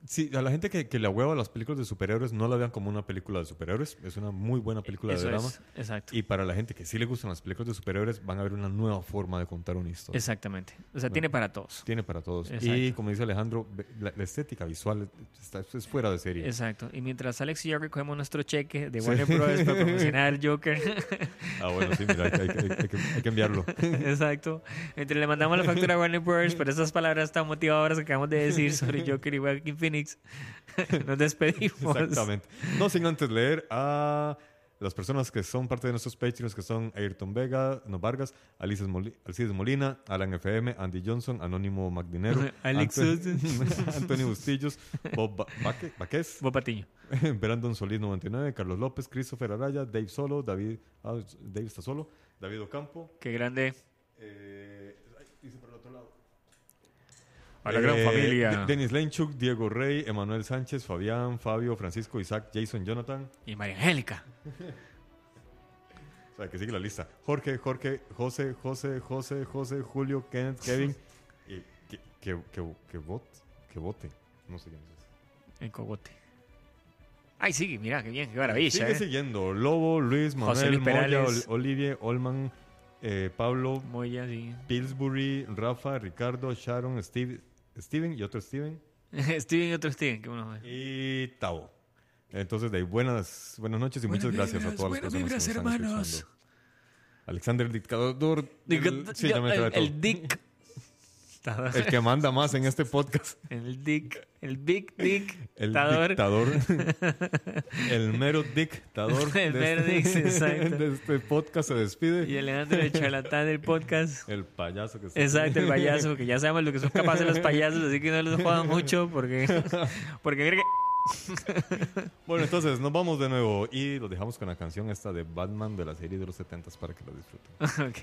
Sí, a la gente que, que le hueva las películas de superhéroes, no la vean como una película de superhéroes. Es una muy buena película Eso de drama. es, exacto. Y para la gente que sí le gustan las películas de superhéroes, van a ver una nueva forma de contar una historia. Exactamente. O sea, Bueno. tiene para todos. Tiene para todos. Y Exacto. como dice Alejandro, la, la estética visual está, es fuera de serie. Exacto. Y mientras Alex y yo recogemos nuestro cheque de Sí. Warner Bros. para promocionar el Joker. Ah, bueno, sí, mira, hay, que- hay hay que, hay que enviarlo. Exacto. Mientras le mandamos la factura a Warner Bros. por esas palabras tan motivadoras que acabamos de decir sobre Joker y Joaquin Phoenix, nos despedimos. Exactamente. No sin antes leer a las personas que son parte de nuestros Patreons, que son Ayrton Vega, No Vargas, Alices Alcides Molina, Alan FM, Andy Johnson, Anónimo Magdinero, Alex Ante- Antonio Bustillos, Bob Ba- Baque- Baquez, Bob Patiño. Brandon Solís 99, Carlos López, Christopher Araya, Dave Solo, David, ah, Dave está solo, David Ocampo. Qué grande. eh, ay, dice por el otro lado. A la gran familia. De- Denis Lenchuk, Diego Rey, Emanuel Sánchez, Fabián, Fabio, Francisco, Isaac, Jason, Jonathan. Y María Angélica. O sea, que sigue la lista. Jorge, Jorge, José, José, José, José, Julio, Kenneth, Kevin. y que, que, que, que, vot- que vote. No sé quién es ese. En Cogote. Ay, sí, mira, qué bien, qué maravilla. Sigue ¿eh? siguiendo. Lobo, Luis, José Manuel, Luis Moya, Perales. Ol- Olivier, Olman, eh, Pablo, Muy así. Pillsbury, Rafa, Ricardo, Sharon, Steve, Steven y otro Steven. Steven y otro Steven, qué bueno. Y Tavo. Entonces, de ahí, buenas, buenas noches y muchas gracias a todas las personas que nos están escuchando. Alexander el dictador. el- sí, ya me trae el, todo. el Dick. El que manda más en este podcast. El Dick. El Big Dick. El dictador. dictador. el mero dictador. El mero este- dic, exacto. De este podcast se despide. Y Alejandro, el charlatán del podcast. El payaso que está Exacto, el payaso, que ya sabemos lo que son capaces los payasos, así que no los jodan mucho porque, porque creo que Bueno, entonces nos vamos de nuevo y los dejamos con la canción esta de Batman de la serie de los 70 para que lo disfruten. Ok.